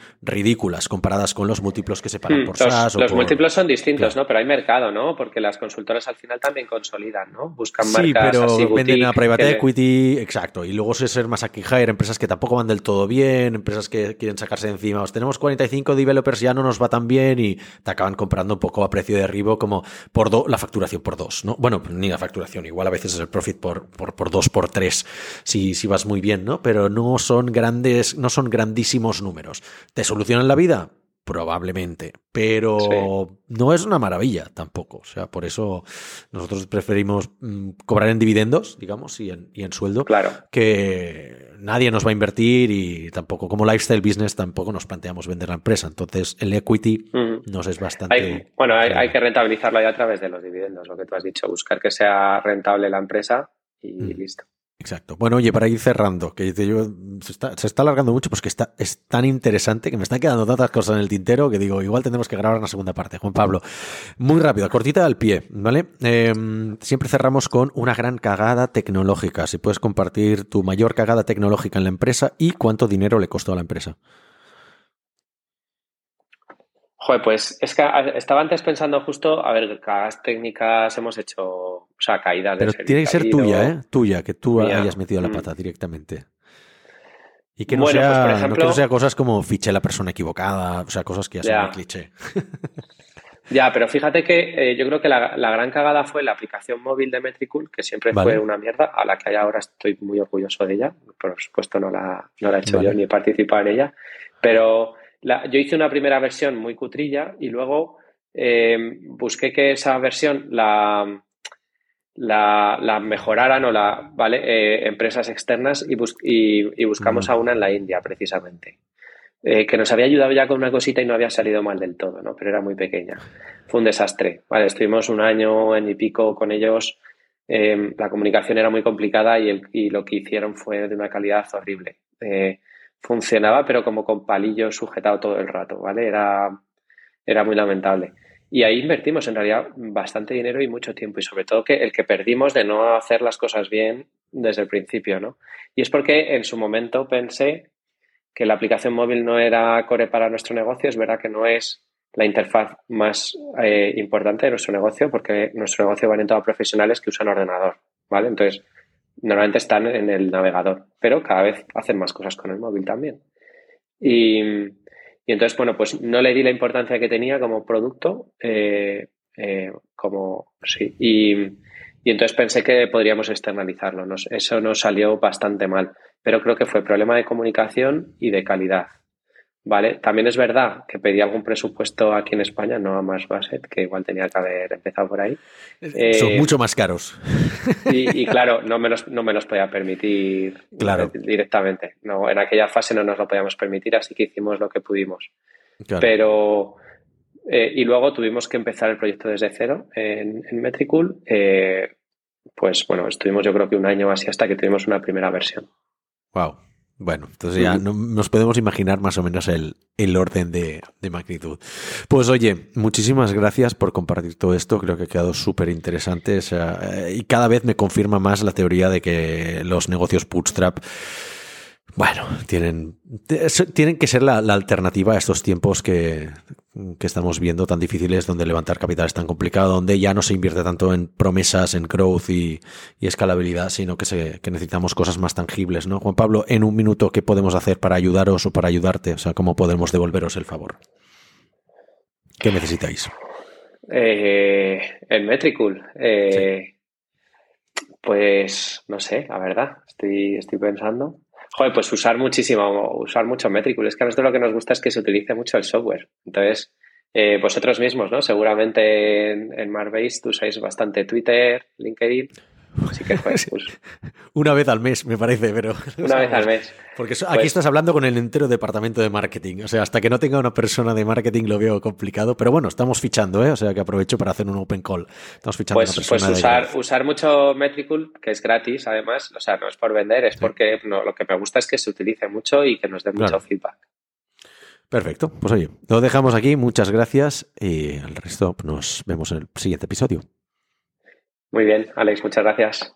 comparadas con los múltiplos que se pagan hmm, por SaaS. Los, múltiplos son distintos, ¿no? Pero hay mercado, ¿no? Porque las consultoras al final también consolidan, ¿no? Buscan sí, pero venden a private equity, exacto. Y luego se ser más aquí hire, empresas que tampoco van del todo bien, empresas que quieren sacarse de encima. Os tenemos 45 developers, ya no nos va tan bien y te acaban comprando un poco a precio de arribo como por la facturación por dos, ¿no? Bueno, ni la facturación, igual a veces es el profit por, por, por dos, por tres, si, si vas muy bien, ¿no? Pero no son grandes, no son grandísimos números. Te solucionan la vida Probablemente, pero no es una maravilla tampoco. O sea, por eso nosotros preferimos mm, cobrar en dividendos, digamos, y en, y en sueldo, claro. que nadie nos va a invertir y tampoco, como lifestyle business, tampoco nos planteamos vender la empresa. Entonces, el equity nos es bastante. bueno, hay, que rentabilizarlo ya a través de los dividendos, lo que tú has dicho, buscar que sea rentable la empresa y mm. listo. Exacto. Bueno, oye, para ir cerrando, que yo, se, está, se está alargando mucho, pues que está, es tan interesante que me están quedando tantas cosas en el tintero que digo, igual tendremos que grabar una segunda parte. Juan Pablo, muy rápido, cortita al pie, ¿vale? Em, siempre cerramos con una gran cagada tecnológica. Si puedes compartir tu mayor cagada tecnológica en la empresa y cuánto dinero le costó a la empresa. Joder, pues es que estaba antes pensando justo, a ver, cagadas técnicas hemos hecho, o sea, caídas Pero tiene que ser tuya, ¿eh? Tuya, que tú hayas metido la mm. pata directamente. Y que no, pues, sea, no sea cosas como fiché la persona equivocada, o sea, cosas que ya, son cliché. (laughs) Ya, pero fíjate que eh, yo creo que la, gran cagada fue la aplicación móvil de Metricool, que siempre fue una mierda, a la que ahora estoy muy orgulloso de ella. Por supuesto, no la, no la he hecho yo ni he participado en ella. Pero yo hice una primera versión muy cutrilla y luego eh, busqué que esa versión la, la, mejoraran o la, ¿vale? Eh, empresas externas y, y, buscamos a una en la India, precisamente. Eh, que nos había ayudado ya con una cosita y no había salido mal del todo, ¿no? Pero era muy pequeña. Fue un desastre. Vale, estuvimos un año en y pico con ellos. Eh, la comunicación era muy complicada y, el, y, lo que hicieron fue de una calidad horrible. Funcionaba, pero como con palillos sujetado todo el rato, ¿vale? Era, era muy lamentable. Y ahí invertimos en realidad bastante dinero y mucho tiempo y sobre todo que el que perdimos de no hacer las cosas bien desde el principio, ¿no? Y es porque en su momento pensé que la aplicación móvil no era core para nuestro negocio, es verdad que no es la interfaz más eh, importante de nuestro negocio porque nuestro negocio va orientado a profesionales que usan ordenador, ¿vale? Entonces, normalmente están en el navegador, pero cada vez hacen más cosas con el móvil también. Y, entonces, bueno, pues no le di la importancia que tenía como producto, eh, eh, como, sí, y, entonces pensé que podríamos externalizarlo. eso nos salió bastante mal, pero creo que fue problema de comunicación y de calidad. ¿Vale? También es verdad que pedí algún presupuesto aquí en España, no a más Basset, que igual tenía que haber empezado por ahí. Son eh, mucho más caros. Y, (laughs) claro, no me, los, no me los podía permitir directamente. No, en aquella fase no nos lo podíamos permitir, así que hicimos lo que pudimos. Pero, eh, y luego tuvimos que empezar el proyecto desde cero en, en Metricool. Eh, pues bueno, estuvimos yo creo que un año así hasta que tuvimos una primera versión. Wow. Bueno, entonces ya nos podemos imaginar más o menos el, orden de, magnitud. Pues oye, muchísimas gracias por compartir todo esto. Creo que ha quedado súper interesante. Eh, y cada vez me confirma más la teoría de que los negocios bootstrap bueno, tienen, tienen que ser la, alternativa a estos tiempos que, estamos viendo tan difíciles, donde levantar capital es tan complicado, donde ya no se invierte tanto en promesas, en growth y, escalabilidad, sino que, se, que necesitamos cosas más tangibles, ¿no? Juan Pablo, en un minuto, ¿qué podemos hacer para ayudaros o para ayudarte? O sea, ¿cómo podemos devolveros el favor? ¿Qué necesitáis? Eh, el Metricool. Eh, pues no sé, la verdad, estoy, estoy pensando. Joder, pues usar muchísimo, usar mucho Metricool. Es que a nosotros lo que nos gusta es que se utilice mucho el software. Entonces, eh, vosotros mismos, ¿no? Seguramente en, en Marbase usáis bastante Twitter, LinkedIn. Así que (laughs) pues, Una vez al mes, me parece, pero. (laughs) Una vez al mes. Porque aquí pues estás hablando con el entero departamento de marketing. O sea, hasta que no tenga una persona de marketing lo veo complicado. Pero bueno, estamos fichando, ¿eh? O sea, que aprovecho para hacer un open call. Estamos fichando pues, una persona. Pues usar, usar mucho Metricool, que es gratis, además. O sea, no es por vender, es porque lo que me gusta es que se utilice mucho y que nos dé mucho feedback. Perfecto. Pues oye, lo dejamos aquí. Muchas gracias. Y el resto nos vemos en el siguiente episodio. Muy bien, Alex, muchas gracias.